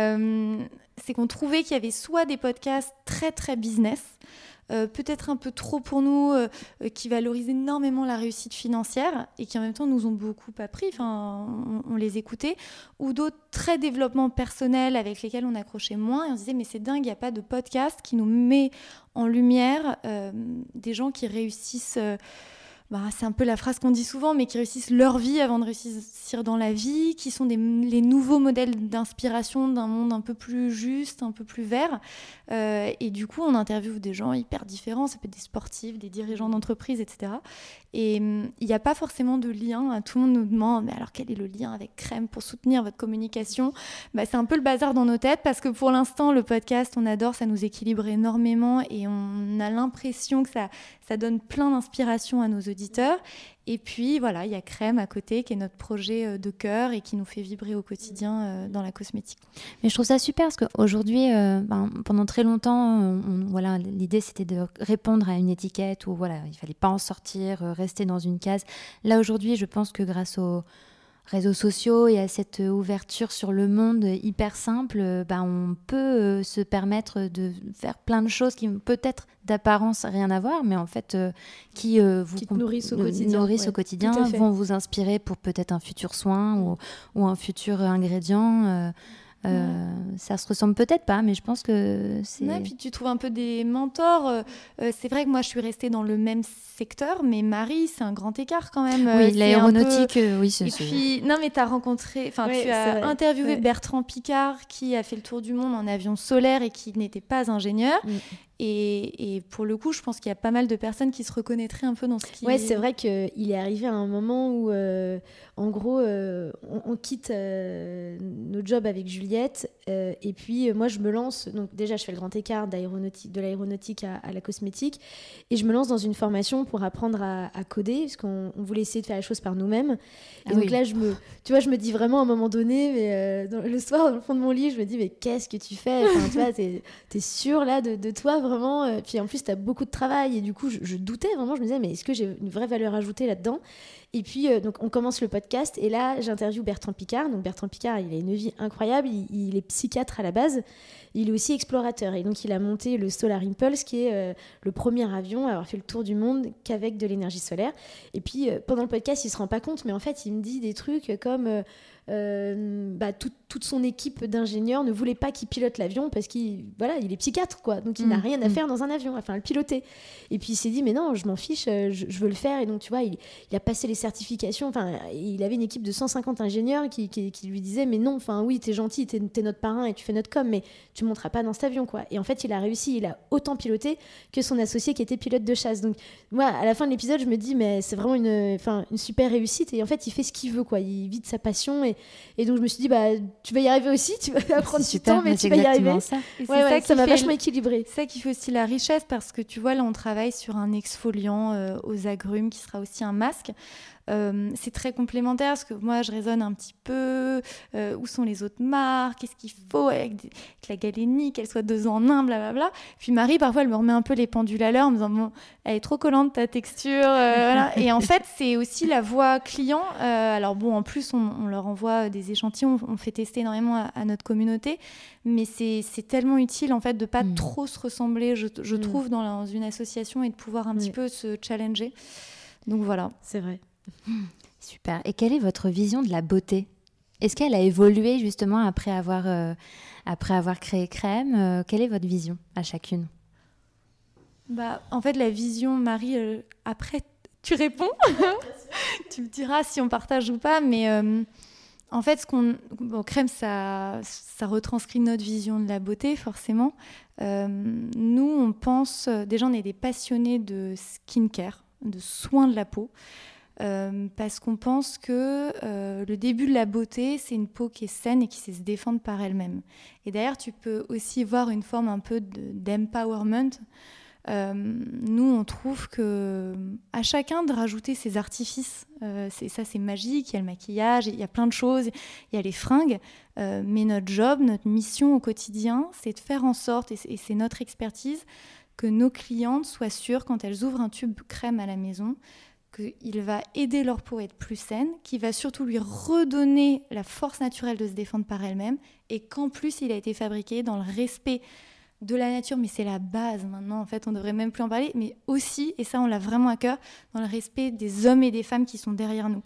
Euh, c'est qu'on trouvait qu'il y avait soit des podcasts très très business, euh, peut-être un peu trop pour nous, euh, qui valorisent énormément la réussite financière et qui en même temps nous ont beaucoup appris, enfin, on, les écoutait, ou d'autres très développement personnel avec lesquels on accrochait moins et on se disait mais c'est dingue, il n'y a pas de podcast qui nous met en lumière des gens qui réussissent bah, c'est un peu la phrase qu'on dit souvent, mais qui réussissent leur vie avant de réussir dans la vie, qui sont des, les nouveaux modèles d'inspiration d'un monde un peu plus juste, un peu plus vert. Euh, et du coup, on interviewe des gens hyper différents, ça peut être des sportifs, des dirigeants d'entreprise, etc. Et hum, il n'y a pas forcément de lien. Tout le monde nous demande, mais alors quel est le lien avec Crème pour soutenir votre communication? Bah, C'est un peu le bazar dans nos têtes parce que pour l'instant, le podcast, on adore, ça nous équilibre énormément et on a l'impression que ça, ça donne plein d'inspiration à nos auditeurs. Et puis voilà, il y a Crème à côté qui est notre projet euh, de cœur et qui nous fait vibrer au quotidien euh, dans la cosmétique. Mais je trouve ça super parce qu'aujourd'hui, euh, ben, pendant très longtemps, voilà, l'idée c'était de répondre à une étiquette ou voilà, il fallait pas en sortir, rester dans une case. Là aujourd'hui, je pense que grâce au réseaux sociaux et à cette ouverture sur le monde hyper simple, bah, on peut euh, se permettre de faire plein de choses qui peut-être d'apparence rien à voir, mais en fait euh, qui euh, vous nourrissent au quotidien, nourrissent au quotidien vont vous inspirer pour peut-être un futur soin ou, ou, un futur ingrédient. Euh, ça se ressemble peut-être pas, mais je pense que c'est. Ouais, puis tu trouves un peu des mentors. Euh, euh, c'est vrai que moi, je suis restée dans le même secteur, mais Marie, c'est un grand écart quand même. Oui, l'aéronautique, oui, c'est. Et puis, non, mais tu as rencontré, enfin, tu as interviewé Bertrand Picard, qui a fait le tour du monde en avion solaire et qui n'était pas ingénieur. Et, pour le coup, je pense qu'il y a pas mal de personnes qui se reconnaîtraient un peu dans ce qui. Ouais, c'est vrai qu'il est arrivé à un moment où, euh, en gros, euh, on, quitte euh, nos jobs avec Juliette, et puis moi, je me lance. Donc déjà, je fais le grand écart de l'aéronautique à, la cosmétique, et je me lance dans une formation pour apprendre à, coder, parce qu'on voulait essayer de faire les choses par nous-mêmes. Et ah donc là, je me, tu vois, je me dis vraiment à un moment donné, mais le soir, dans le fond de mon lit, je me dis, mais qu'est-ce que tu fais? Enfin, Tu vois, t'es es sûr là de, de toi? Vraiment. Euh, puis en plus, tu as beaucoup de travail. Et du coup, je, doutais vraiment. Je me disais, mais est-ce que j'ai une vraie valeur ajoutée là-dedans? Et puis, euh, donc, on commence le podcast. Et là, j'interviewe Bertrand Picard. Donc, Bertrand Picard, il a une vie incroyable. Il, est psychiatre à la base. Il est aussi explorateur. Et donc, il a monté le Solar Impulse, qui est euh, le premier avion à avoir fait le tour du monde qu'avec de l'énergie solaire. Et puis, pendant le podcast, il se rend pas compte. Mais en fait, il me dit des trucs comme euh, bah, toute son équipe d'ingénieurs ne voulait pas qu'il pilote l'avion parce qu'il voilà, il est psychiatre, quoi. Donc il n'a mm. rien à mm. faire dans un avion, enfin le piloter. Et puis il s'est dit, mais non, je m'en fiche, euh, je, veux le faire. Et donc tu vois, il, a passé les certifications. Enfin, il avait une équipe de 150 ingénieurs qui, qui, lui disaient, mais non, enfin oui, t'es gentil, t'es es notre parrain et tu fais notre com, mais tu monteras pas dans cet avion, quoi. Et en fait, il a réussi, il a autant piloté que son associé qui était pilote de chasse. Donc moi, à la fin de l'épisode, je me dis, mais c'est vraiment une, une super réussite. Et en fait, il fait ce qu'il veut, quoi. Il vit de sa passion et et, donc je me suis dit, bah, tu vas y arriver aussi, tu vas prendre du temps, mais tu vas y arriver. Ça. ça, ça m'a vachement équilibré. C'est ça qui fait aussi la richesse, parce que tu vois, là, on travaille sur un exfoliant euh, aux agrumes qui sera aussi un masque. Euh, c'est très complémentaire parce que moi je raisonne un petit peu euh, où sont les autres marques, qu'est-ce qu'il faut avec, la galénie, qu'elle soit deux en un, blablabla. Puis Marie, parfois, elle me remet un peu les pendules à l'heure en me disant bon, elle est trop collante ta texture. Euh, Et en fait, c'est aussi la voix client. alors bon, en plus, on, leur envoie des échantillons, on fait tester énormément à, notre communauté, mais c'est tellement utile en fait de pas mm. trop se ressembler, je, mm. trouve, dans, une association et de pouvoir un petit peu se challenger. Donc voilà. C'est vrai. Super. Et quelle est votre vision de la beauté? Est-ce qu'elle a évolué justement après avoir, euh, après avoir créé Crème? Euh, Quelle est votre vision à chacune? Bah, En fait, la vision, Marie, euh, après, tu réponds. tu me diras si on partage ou pas. Mais en fait, ce qu'on, bon, Crème, ça, ça retranscrit notre vision de la beauté, forcément. nous, on pense, déjà, on est des passionnés de skincare, de soins de la peau. Euh, parce qu'on pense que euh, le début de la beauté, c'est une peau qui est saine et qui sait se défendre par elle-même. Et d'ailleurs, tu peux aussi voir une forme un peu d'empowerment. Euh, nous, on trouve que à chacun de rajouter ses artifices, ça, c'est magique. Il y a le maquillage, il y a plein de choses, il y a les fringues. mais notre job, notre mission au quotidien, c'est de faire en sorte, et c'est notre expertise, que nos clientes soient sûres quand elles ouvrent un tube crème à la maison qu'il va aider leur peau à être plus saine, qu'il va surtout lui redonner la force naturelle de se défendre par elle-même, et qu'en plus il a été fabriqué dans le respect de la nature, mais c'est la base maintenant, en fait, on devrait même plus en parler, mais aussi, et ça on l'a vraiment à cœur, dans le respect des hommes et des femmes qui sont derrière nous.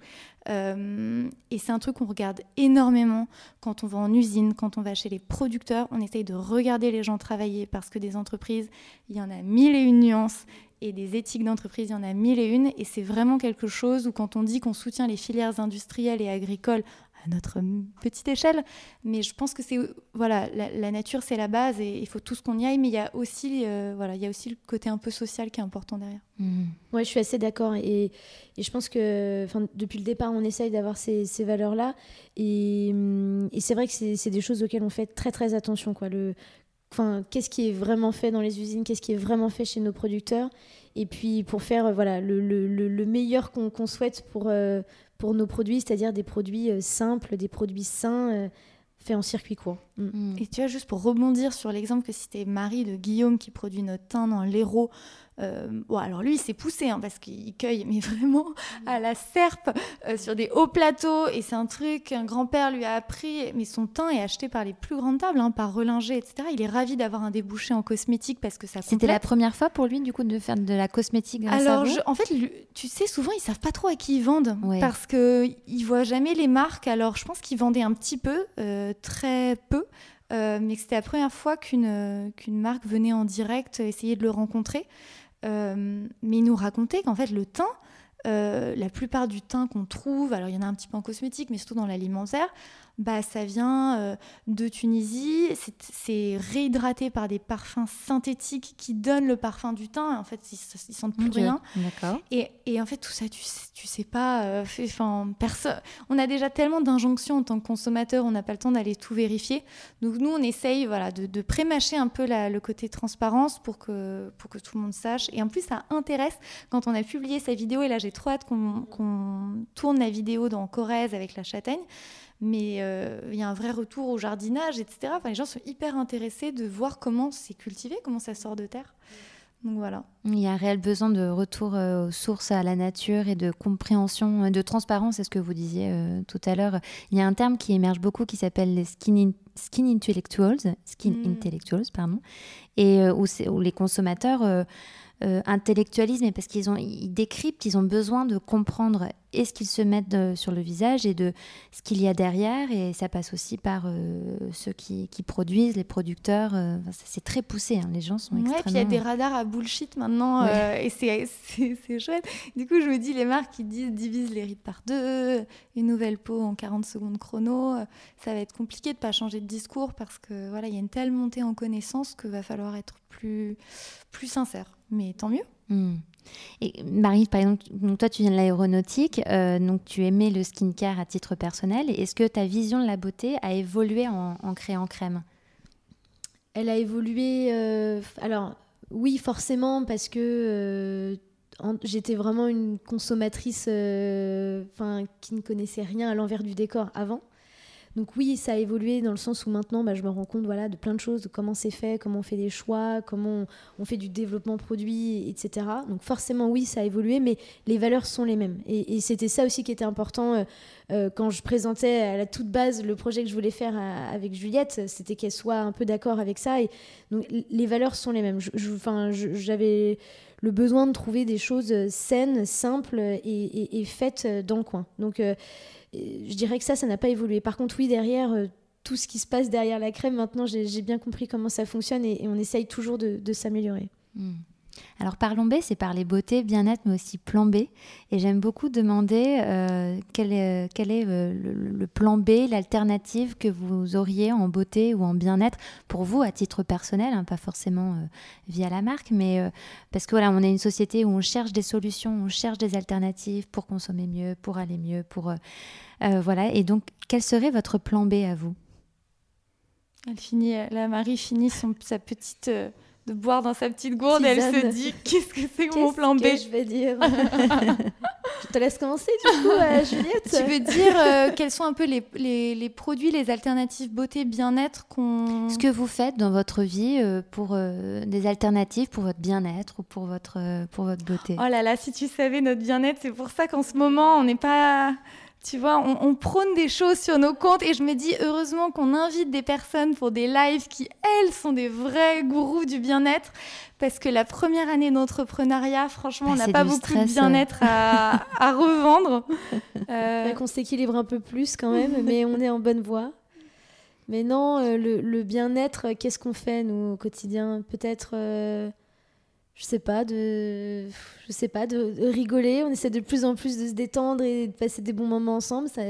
Euh, et c'est un truc qu'on regarde énormément quand on va en usine, quand on va chez les producteurs, on essaye de regarder les gens travailler parce que des entreprises, il y en a mille et une nuances Et des éthiques d'entreprise, il y en a mille et une. Et c'est vraiment quelque chose où quand on dit qu'on soutient les filières industrielles et agricoles à notre petite échelle, mais je pense que c'est voilà, la, nature c'est la base et il faut tout ce qu'on y aille, mais il y a aussi euh, voilà, il y a aussi le côté un peu social qui est important derrière. Mmh. Je suis assez d'accord et, je pense que depuis le départ on essaye d'avoir ces, valeurs là et, c'est vrai que c'est des choses auxquelles on fait très très attention quoi. Enfin, qu'est-ce qui est vraiment fait dans les usines, qu'est-ce qui est vraiment fait chez nos producteurs, et puis pour faire euh, voilà le, le, le meilleur qu'on souhaite pour, euh, pour nos produits, c'est-à-dire des produits euh, simples, des produits sains, faits en circuit court. Mm. Et tu vois, juste pour rebondir sur l'exemple que c'était Marie de Guillaume qui produit notre thym dans l'Hérault, euh, bon, alors lui, il s'est poussé hein, parce qu'il cueille, mais vraiment à la serpe euh, sur des hauts plateaux. Et c'est un truc qu'un grand-père lui a appris. Mais son thym est acheté par les plus grandes tables, hein, par Relinger, etc. Il est ravi d'avoir un débouché en cosmétique parce que ça C'était la première fois pour lui, du coup, de faire de la cosmétique grâce alors, à en fait, tu sais, souvent, ils savent pas trop à qui ils vendent parce qu'ils voient jamais les marques. Alors, je pense qu'ils vendaient un petit peu, euh, très peu. mais c'était la première fois qu'une qu'une marque venait en direct essayer de le rencontrer. Euh, mais il nous racontait qu'en fait, le thym, euh, la plupart du thym qu'on trouve, alors il y en a un petit peu en cosmétique, mais surtout dans l'alimentaire, bah, ça vient euh, de Tunisie. C'est réhydraté par des parfums synthétiques qui donnent le parfum du thym. En fait, ils, ne sentent plus rien. Et, et, en fait, tout ça, tu sais, tu sais pas. Euh, personne. On a déjà tellement d'injonctions en tant que consommateur, on n'a pas le temps d'aller tout vérifier. Donc nous, on essaye, voilà, de, de prémâcher un peu le côté transparence pour que pour que tout le monde sache. Et en plus, ça intéresse quand on a publié sa vidéo. Et là, j'ai trop hâte qu'on tourne la vidéo dans Corrèze avec la châtaigne mais euh, il y a un vrai retour au jardinage, etc. Enfin, les gens sont hyper intéressés de voir comment c'est cultivé, comment ça sort de terre. Donc voilà. Il y a un réel besoin de retour euh, aux sources, à la nature et de compréhension, euh, de transparence, c'est ce que vous disiez tout à l'heure. Il y a un terme qui émerge beaucoup qui s'appelle les skin, skin intellectuals, skin mm. intellectuals, pardon, et où, où, les consommateurs euh, intellectualisme, mais parce qu'ils ont, ils décryptent, ils ont besoin de comprendre et ce qu'ils se mettent euh, sur le visage et de ce qu'il y a derrière. Et ça passe aussi par euh, ceux qui, produisent, les producteurs. c'est très poussé, hein. les gens sont ouais, puis il y a des radars à bullshit maintenant, et c'est chouette. Du coup, je me dis, les marques qui disent divise les rides par deux, une nouvelle peau en 40 secondes chrono, ça va être compliqué de pas changer de discours parce que voilà, il y a une telle montée en connaissance que va falloir être plus, plus sincère mais tant mieux. Hmm. Et Marie, par exemple, toi tu viens de l'aéronautique, euh, donc tu aimais le skincare à titre personnel. Est-ce que ta vision de la beauté a évolué en, créant crème? Elle a évolué. Euh, alors oui, forcément, parce que euh, j'étais vraiment une consommatrice, enfin qui ne connaissait rien à l'envers du décor avant. Donc oui, ça a évolué dans le sens où maintenant, bah, je me rends compte voilà, de plein de choses, de comment c'est fait, comment on fait des choix, comment on, fait du développement produit, etc. Donc forcément, oui, ça a évolué, mais les valeurs sont les mêmes. Et, c'était ça aussi qui était important euh, euh, quand je présentais à la toute base le projet que je voulais faire avec Juliette, c'était qu'elle soit un peu d'accord avec ça. Et donc les valeurs sont les mêmes. J'avais le besoin de trouver des choses saines, simples et, faites dans le coin. Donc euh, je dirais que ça, ça n'a pas évolué. Par contre, oui, derrière, euh, tout ce qui se passe derrière la crème, maintenant, j'ai bien compris comment ça fonctionne et, on essaye toujours de, s'améliorer. Hmm. Alors parlons B, c'est parler beauté, bien-être, mais aussi plan B. Et j'aime beaucoup demander euh, quel est, euh, le, plan B, l'alternative que vous auriez en beauté ou en bien-être pour vous à titre personnel, hein, pas forcément euh, via la marque, mais parce que voilà, on est une société où on cherche des solutions, on cherche des alternatives pour consommer mieux, pour aller mieux, pour voilà. Et donc, quel serait votre plan B à vous? Elle finit, la Marie finit son, sa petite de boire dans sa petite gourde elle se dit qu'est-ce que c'est que mon plan B? je vais dire? Je te laisse commencer du coup, euh, Juliette. Tu veux dire euh, quels sont un peu les, les, produits, les alternatives beauté, bien-être qu'on... Ce que vous faites dans votre vie euh, pour des alternatives pour votre bien-être ou pour votre, pour votre beauté? Oh là là, si tu savais notre bien-être, c'est pour ça qu'en ce moment, on n'est pas tu vois, on, prône des choses sur nos comptes et je me dis heureusement qu'on invite des personnes pour des lives qui, elles, sont des vrais gourous du bien-être. Parce que la première année d'entrepreneuriat, franchement, bah, on n'a pas beaucoup de bien-être à, revendre. Euh... qu'on s'équilibre un peu plus quand même, mais on est en bonne voie. Mais non, euh, le, bien-être, qu'est-ce qu'on fait, nous, au quotidien? Peut-être, euh, je sais pas, de, je sais pas, de, rigoler. On essaie de plus en plus de se détendre et de passer des bons moments ensemble. Ça,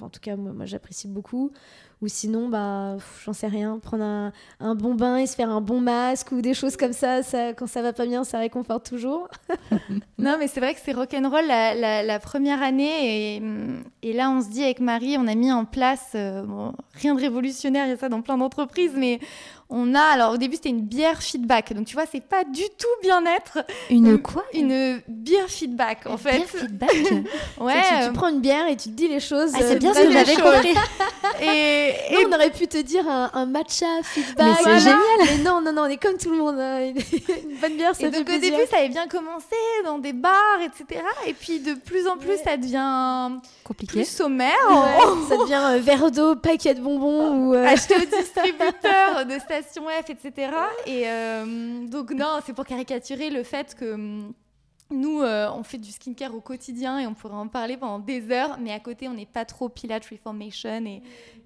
en tout cas, moi, moi j'apprécie beaucoup. Ou sinon, bah, j'en sais rien, prendre un, bon bain et se faire un bon masque ou des choses comme ça, quand ça va pas bien, ça réconforte toujours. non, mais c'est vrai que c'est rock'n'roll la, la, la première année. Et, là, on se dit avec Marie, on a mis en place, euh, rien de révolutionnaire, il y a ça dans plein d'entreprises, mais on a, alors au début c'était une bière feedback, donc tu vois c'est pas du tout bien-être. Une quoi Une bière feedback en fait. Bière feedback. ouais. Tu, tu, prends une bière et tu te dis les choses. Ah, c'est bien ce que j'avais compris. et, et... on aurait pu te dire un, matcha feedback. Mais c'est génial. Mais non non non, on est comme tout le monde. Hein. Une bonne bière, ça et donc au début ça avait bien commencé dans des bars etc. Et puis de plus en plus ça devient compliqué, plus sommaire. ça devient un verre d'eau, paquet de bonbons ou euh... acheter au distributeur de Etc. Et euh, donc, non, c'est pour caricaturer le fait que hum, nous, euh, on fait du skincare au quotidien et on pourrait en parler pendant des heures, mais à côté, on n'est pas trop Pilate Reformation et,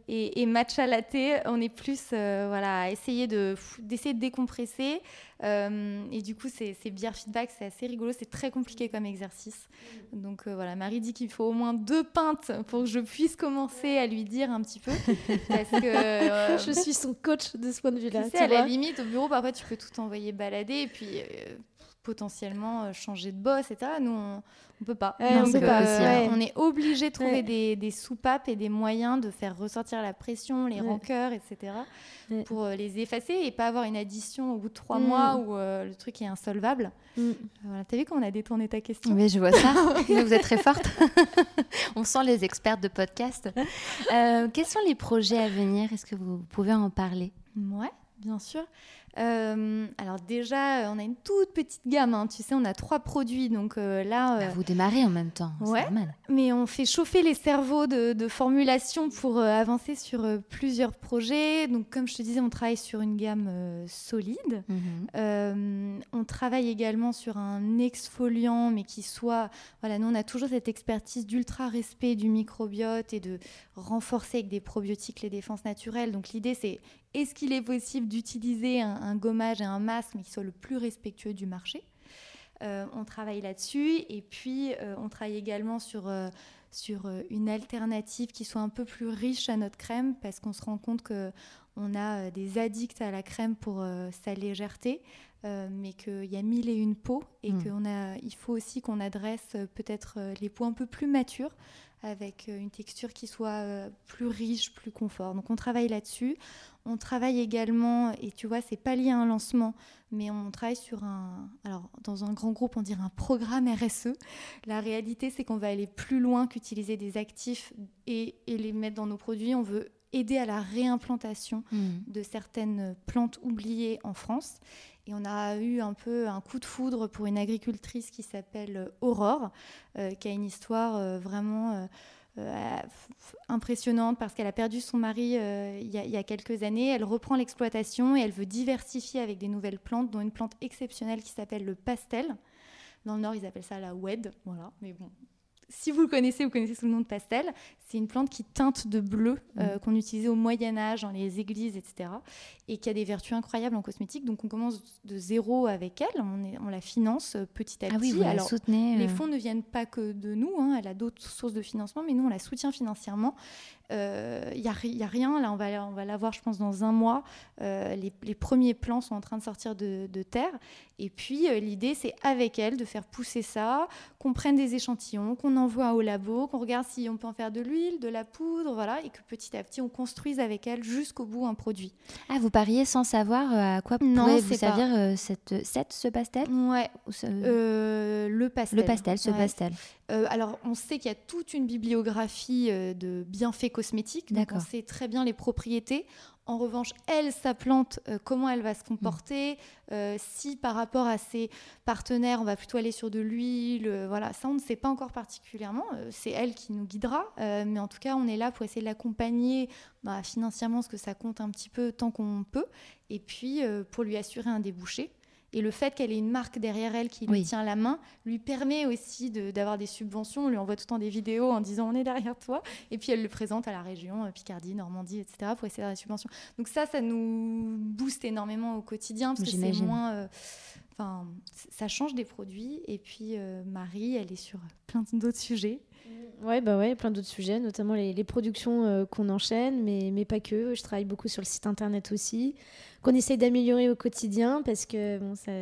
et, et, matcha latte. On est plus euh, voilà, à essayer de, d'essayer de décompresser. Euh, et du coup, c'est, c'est bière feedback, c'est assez rigolo, c'est très compliqué comme exercice. Donc voilà, Marie dit qu'il faut au moins deux pintes pour que je puisse commencer à lui dire un petit peu. Parce que je suis son coach de ce point de vue-là. Tu sais, à la limite, au bureau, parfois, tu peux tout envoyer balader et puis potentiellement changer de boss, etc. Nous, on, on peut pas. on, Donc, pas euh, on est obligé de trouver des, des, soupapes et des moyens de faire ressortir la pression, les rancœurs, etc. pour euh, les effacer et pas avoir une addition au bout de trois mm. mois où euh, le truc est insolvable. Mm. Voilà. T'as vu qu'on a détourné ta question? Oui, je vois ça. vous êtes très forte. on sent les experts de podcast. quels sont les projets à venir? Est-ce que vous pouvez en parler? Ouais, bien sûr. Euh, alors déjà, on a une toute petite gamme, hein. tu sais, on a trois produits, donc euh, là... Bah, vous démarrez en même temps, ouais, normal. Mais on fait chauffer les cerveaux de, formulation pour euh, avancer sur plusieurs projets. Donc comme je te disais, on travaille sur une gamme solide. Mhm. on travaille également sur un exfoliant, mais qui soit... Voilà, nous on a toujours cette expertise d'ultra respect du microbiote et de renforcer avec des probiotiques les défenses naturelles. Donc l'idée c'est est-ce qu'il est possible d'utiliser un, gommage et un masque, mais qui soit le plus respectueux du marché euh, On travaille là-dessus. Et puis, euh, on travaille également sur, euh, sur une alternative qui soit un peu plus riche à notre crème, parce qu'on se rend compte qu'on a des addicts à la crème pour sa légèreté. mais qu'il y a mille et une peaux et mmh. qu'il faut aussi qu'on adresse peut-être les peaux un peu plus matures avec une texture qui soit plus riche, plus confort. Donc on travaille là-dessus. On travaille également, et tu vois, c'est pas lié à un lancement, mais on travaille sur un. Alors, dans un grand groupe, on dirait un programme RSE. La réalité, c'est qu'on va aller plus loin qu'utiliser des actifs et, les mettre dans nos produits. On veut aider à la réimplantation mmh. de certaines plantes oubliées en France. Et on a eu un peu un coup de foudre pour une agricultrice qui s'appelle Aurore, euh, qui a une histoire euh, vraiment. Euh, impressionnante parce qu'elle a perdu son mari il, y a, quelques années. Elle reprend l'exploitation et elle veut diversifier avec des nouvelles plantes, dont une plante exceptionnelle qui s'appelle le pastel. Dans le Nord, ils appellent ça la wed. Voilà, mais bon, si vous le connaissez, vous connaissez sous le nom de pastel. C'est une plante qui teinte de bleu, euh, mm. qu'on utilisait au Moyen Âge dans les églises, etc. Et qui a des vertus incroyables en cosmétique. Donc on commence de zéro avec elle, on, est, on la finance euh, petit à petit. Ah oui, vous Alors, soutenez. Les euh. fonds ne viennent pas que de nous, hein. elle a d'autres sources de financement, mais nous on la soutient financièrement. Il n'y a, a, rien, là on va, on va la voir je pense dans un mois. Les, les, premiers plans sont en train de sortir de, de terre. Et puis l'idée c'est avec elle de faire pousser ça, qu'on prenne des échantillons, qu'on envoie au labo, qu'on regarde si on peut en faire de l'huile, de la poudre, voilà, et que petit à petit on construise avec elle jusqu'au bout un produit. Ah, vous pariez sans savoir euh, à quoi pourrait vous servir euh, cette, cette, ce pastel? Ouais. Euh, le pastel. Le pastel, ce pastel. Alors, on sait qu'il y a toute une bibliographie de bienfaits cosmétiques, donc on sait très bien les propriétés. En revanche, elle, sa plante, euh, comment elle va se comporter, euh, si par rapport à ses partenaires, on va plutôt aller sur de l'huile, euh, voilà, ça on ne sait pas encore particulièrement. c'est elle qui nous guidera, mais en tout cas, on est là pour essayer de l'accompagner bah, financièrement, parce que ça compte un petit peu tant qu'on peut, et puis pour lui assurer un débouché. Et le fait qu'elle ait une marque derrière elle qui lui tient la main lui permet aussi d'avoir des subventions. On lui envoie tout le temps des vidéos en disant on est derrière toi. Et puis elle le présente à la région, euh, Picardie, Normandie, etc. pour essayer d'avoir des subventions. Donc ça, ça nous booste énormément au quotidien parce que c'est moins. Euh, Enfin, ça change des produits. Et puis Marie, elle est sur plein d'autres sujets. Ouais, bah ouais, plein d'autres sujets, notamment les, les productions qu'on enchaîne, mais, mais pas que. Je travaille beaucoup sur le site internet aussi, qu'on essaye d'améliorer au quotidien parce que bon, ça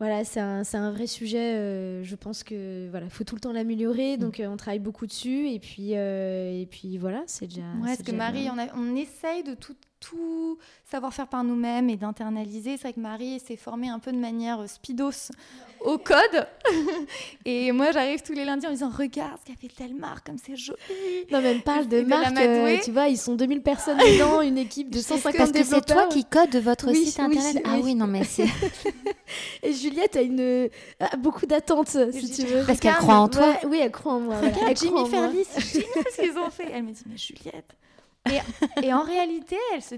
voilà, c'est un, un, vrai sujet. Euh, je pense que voilà, faut tout le temps l'améliorer. Mm. Donc, euh, on travaille beaucoup dessus. Et puis, euh, et puis voilà, c'est déjà. Ouais, parce que Marie, on, a, on, essaye de tout, tout savoir faire par nous-mêmes et d'internaliser. C'est vrai que Marie s'est formée un peu de manière speedos au code. et moi, j'arrive tous les lundis en me disant Regarde ce qu'a fait telle marque, comme c'est joli. Non, même parle de marque. Euh, tu vois, ils sont 2000 personnes dedans, une équipe de 150 Parce que c'est toi qui code votre site internet. ah oui, non, mais c'est. et Juliette a, une, a beaucoup d'attentes, si tu veux. Parce qu'elle croit en toi. oui, elle croit en moi. Regarde, Jimmy Ferlis, c'est ce qu'ils ont fait? Elle me dit Mais Juliette. Et, en réalité, elle se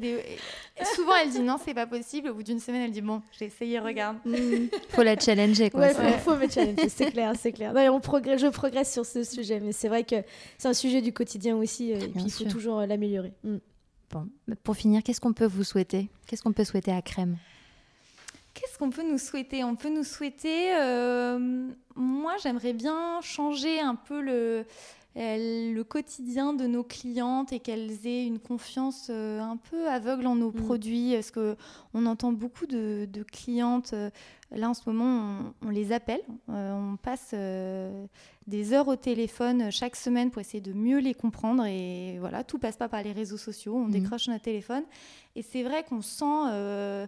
souvent elle dit non, c'est pas possible. Au bout d'une semaine, elle dit bon, j'ai essayé, regarde. Il faut la challenger, quoi. Ouais, faut, faut me challenger, c'est clair, c'est clair. on progresse, je progresse sur ce sujet, mais c'est vrai que c'est un sujet du quotidien aussi, euh, et puis il faut toujours euh, l'améliorer. Mm. Bon, pour finir, qu'est-ce qu'on peut vous souhaiter? Qu'est-ce qu'on peut souhaiter à Crème? Qu'est-ce qu'on peut nous souhaiter? On peut nous souhaiter. Euh, moi, j'aimerais bien changer un peu le le quotidien de nos clientes et qu'elles aient une confiance euh, un peu aveugle en nos mm. produits. Parce qu'on entend beaucoup de, clientes, euh, là en ce moment, on, les appelle, euh, on passe des heures au téléphone chaque semaine pour essayer de mieux les comprendre. Et voilà, tout passe pas par les réseaux sociaux, on mm. décroche notre téléphone. Et c'est vrai qu'on sent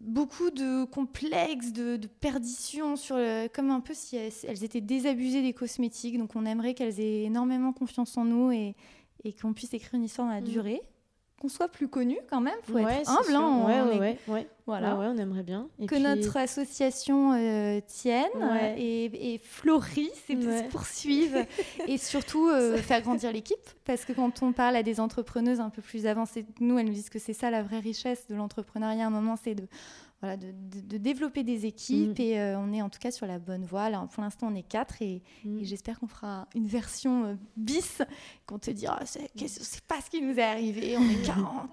beaucoup de complexes, de, perdition, sur comme un peu si elles, étaient désabusées des cosmétiques. Donc on aimerait qu'elles aient énormément confiance en nous et, et qu'on puisse écrire une histoire dans la mm. durée qu'on soit plus connu quand même. Faut être humble. Hein, ouais, ouais, Voilà. on aimerait bien. que notre association euh, tienne et, et, florisse et se poursuive. et surtout euh, faire grandir l'équipe. Parce que quand on parle à des entrepreneuses un peu plus avancées que nous, elles nous disent que c'est ça la vraie richesse de l'entrepreneuriat à un moment, c'est de voilà, de, de, développer des équipes mm. et euh, on est en tout cas sur la bonne voie. Là, pour l'instant, on est quatre et, mm. j'espère qu'on fera une version euh, bis, qu'on te dira c'est, c'est pas ce qui nous est arrivé, on est 40.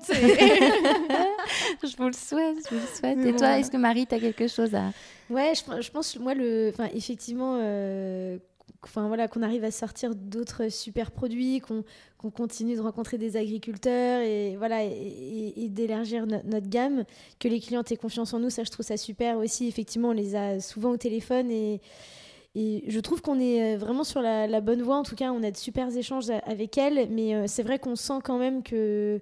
je vous le souhaite, je vous le souhaite. et toi, est-ce que Marie, tu as quelque chose à. Ouais, je, je pense, moi, le, effectivement, euh, enfin voilà qu'on arrive à sortir d'autres super produits qu'on continue de rencontrer des agriculteurs et voilà et, d'élargir notre gamme que les clients aient confiance en nous ça je trouve ça super aussi effectivement on les a souvent au téléphone et je trouve qu'on est euh, vraiment sur la, bonne voie. En tout cas, on a de super échanges avec elles. Mais euh, c'est vrai qu'on sent quand même que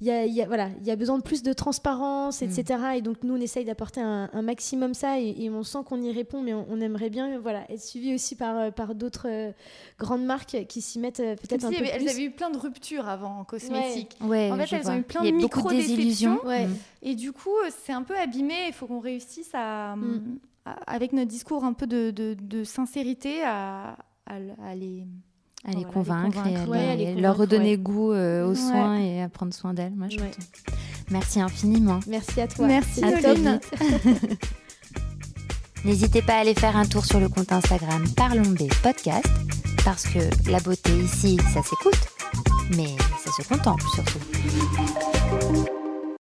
il y a, voilà, il y a besoin de plus de transparence, etc. Mm. Et donc, nous, on essaye d'apporter un, maximum ça et, on sent qu'on y répond, mais on, aimerait bien voilà, être suivi aussi par, euh, par d'autres euh, grandes marques qui s'y mettent euh, peut-être un peu plus. Elles avaient eu plein de ruptures avant en cosmétique. Ouais. en fait, elles ont eu plein de micro-désillusions. Mm. Et du coup, c'est un peu abîmé. Il faut qu'on réussisse à, mm. avec notre discours un peu de, de, sincérité, à, à les à les convaincre, et à, leur redonner goût euh, aux soins et à prendre soin d'elles. Moi, je Merci infiniment. Merci à toi. Merci à toi. N'hésitez pas à aller faire un tour sur le compte Instagram Parlons B Podcast parce que la beauté ici, ça s'écoute, mais ça se contemple surtout.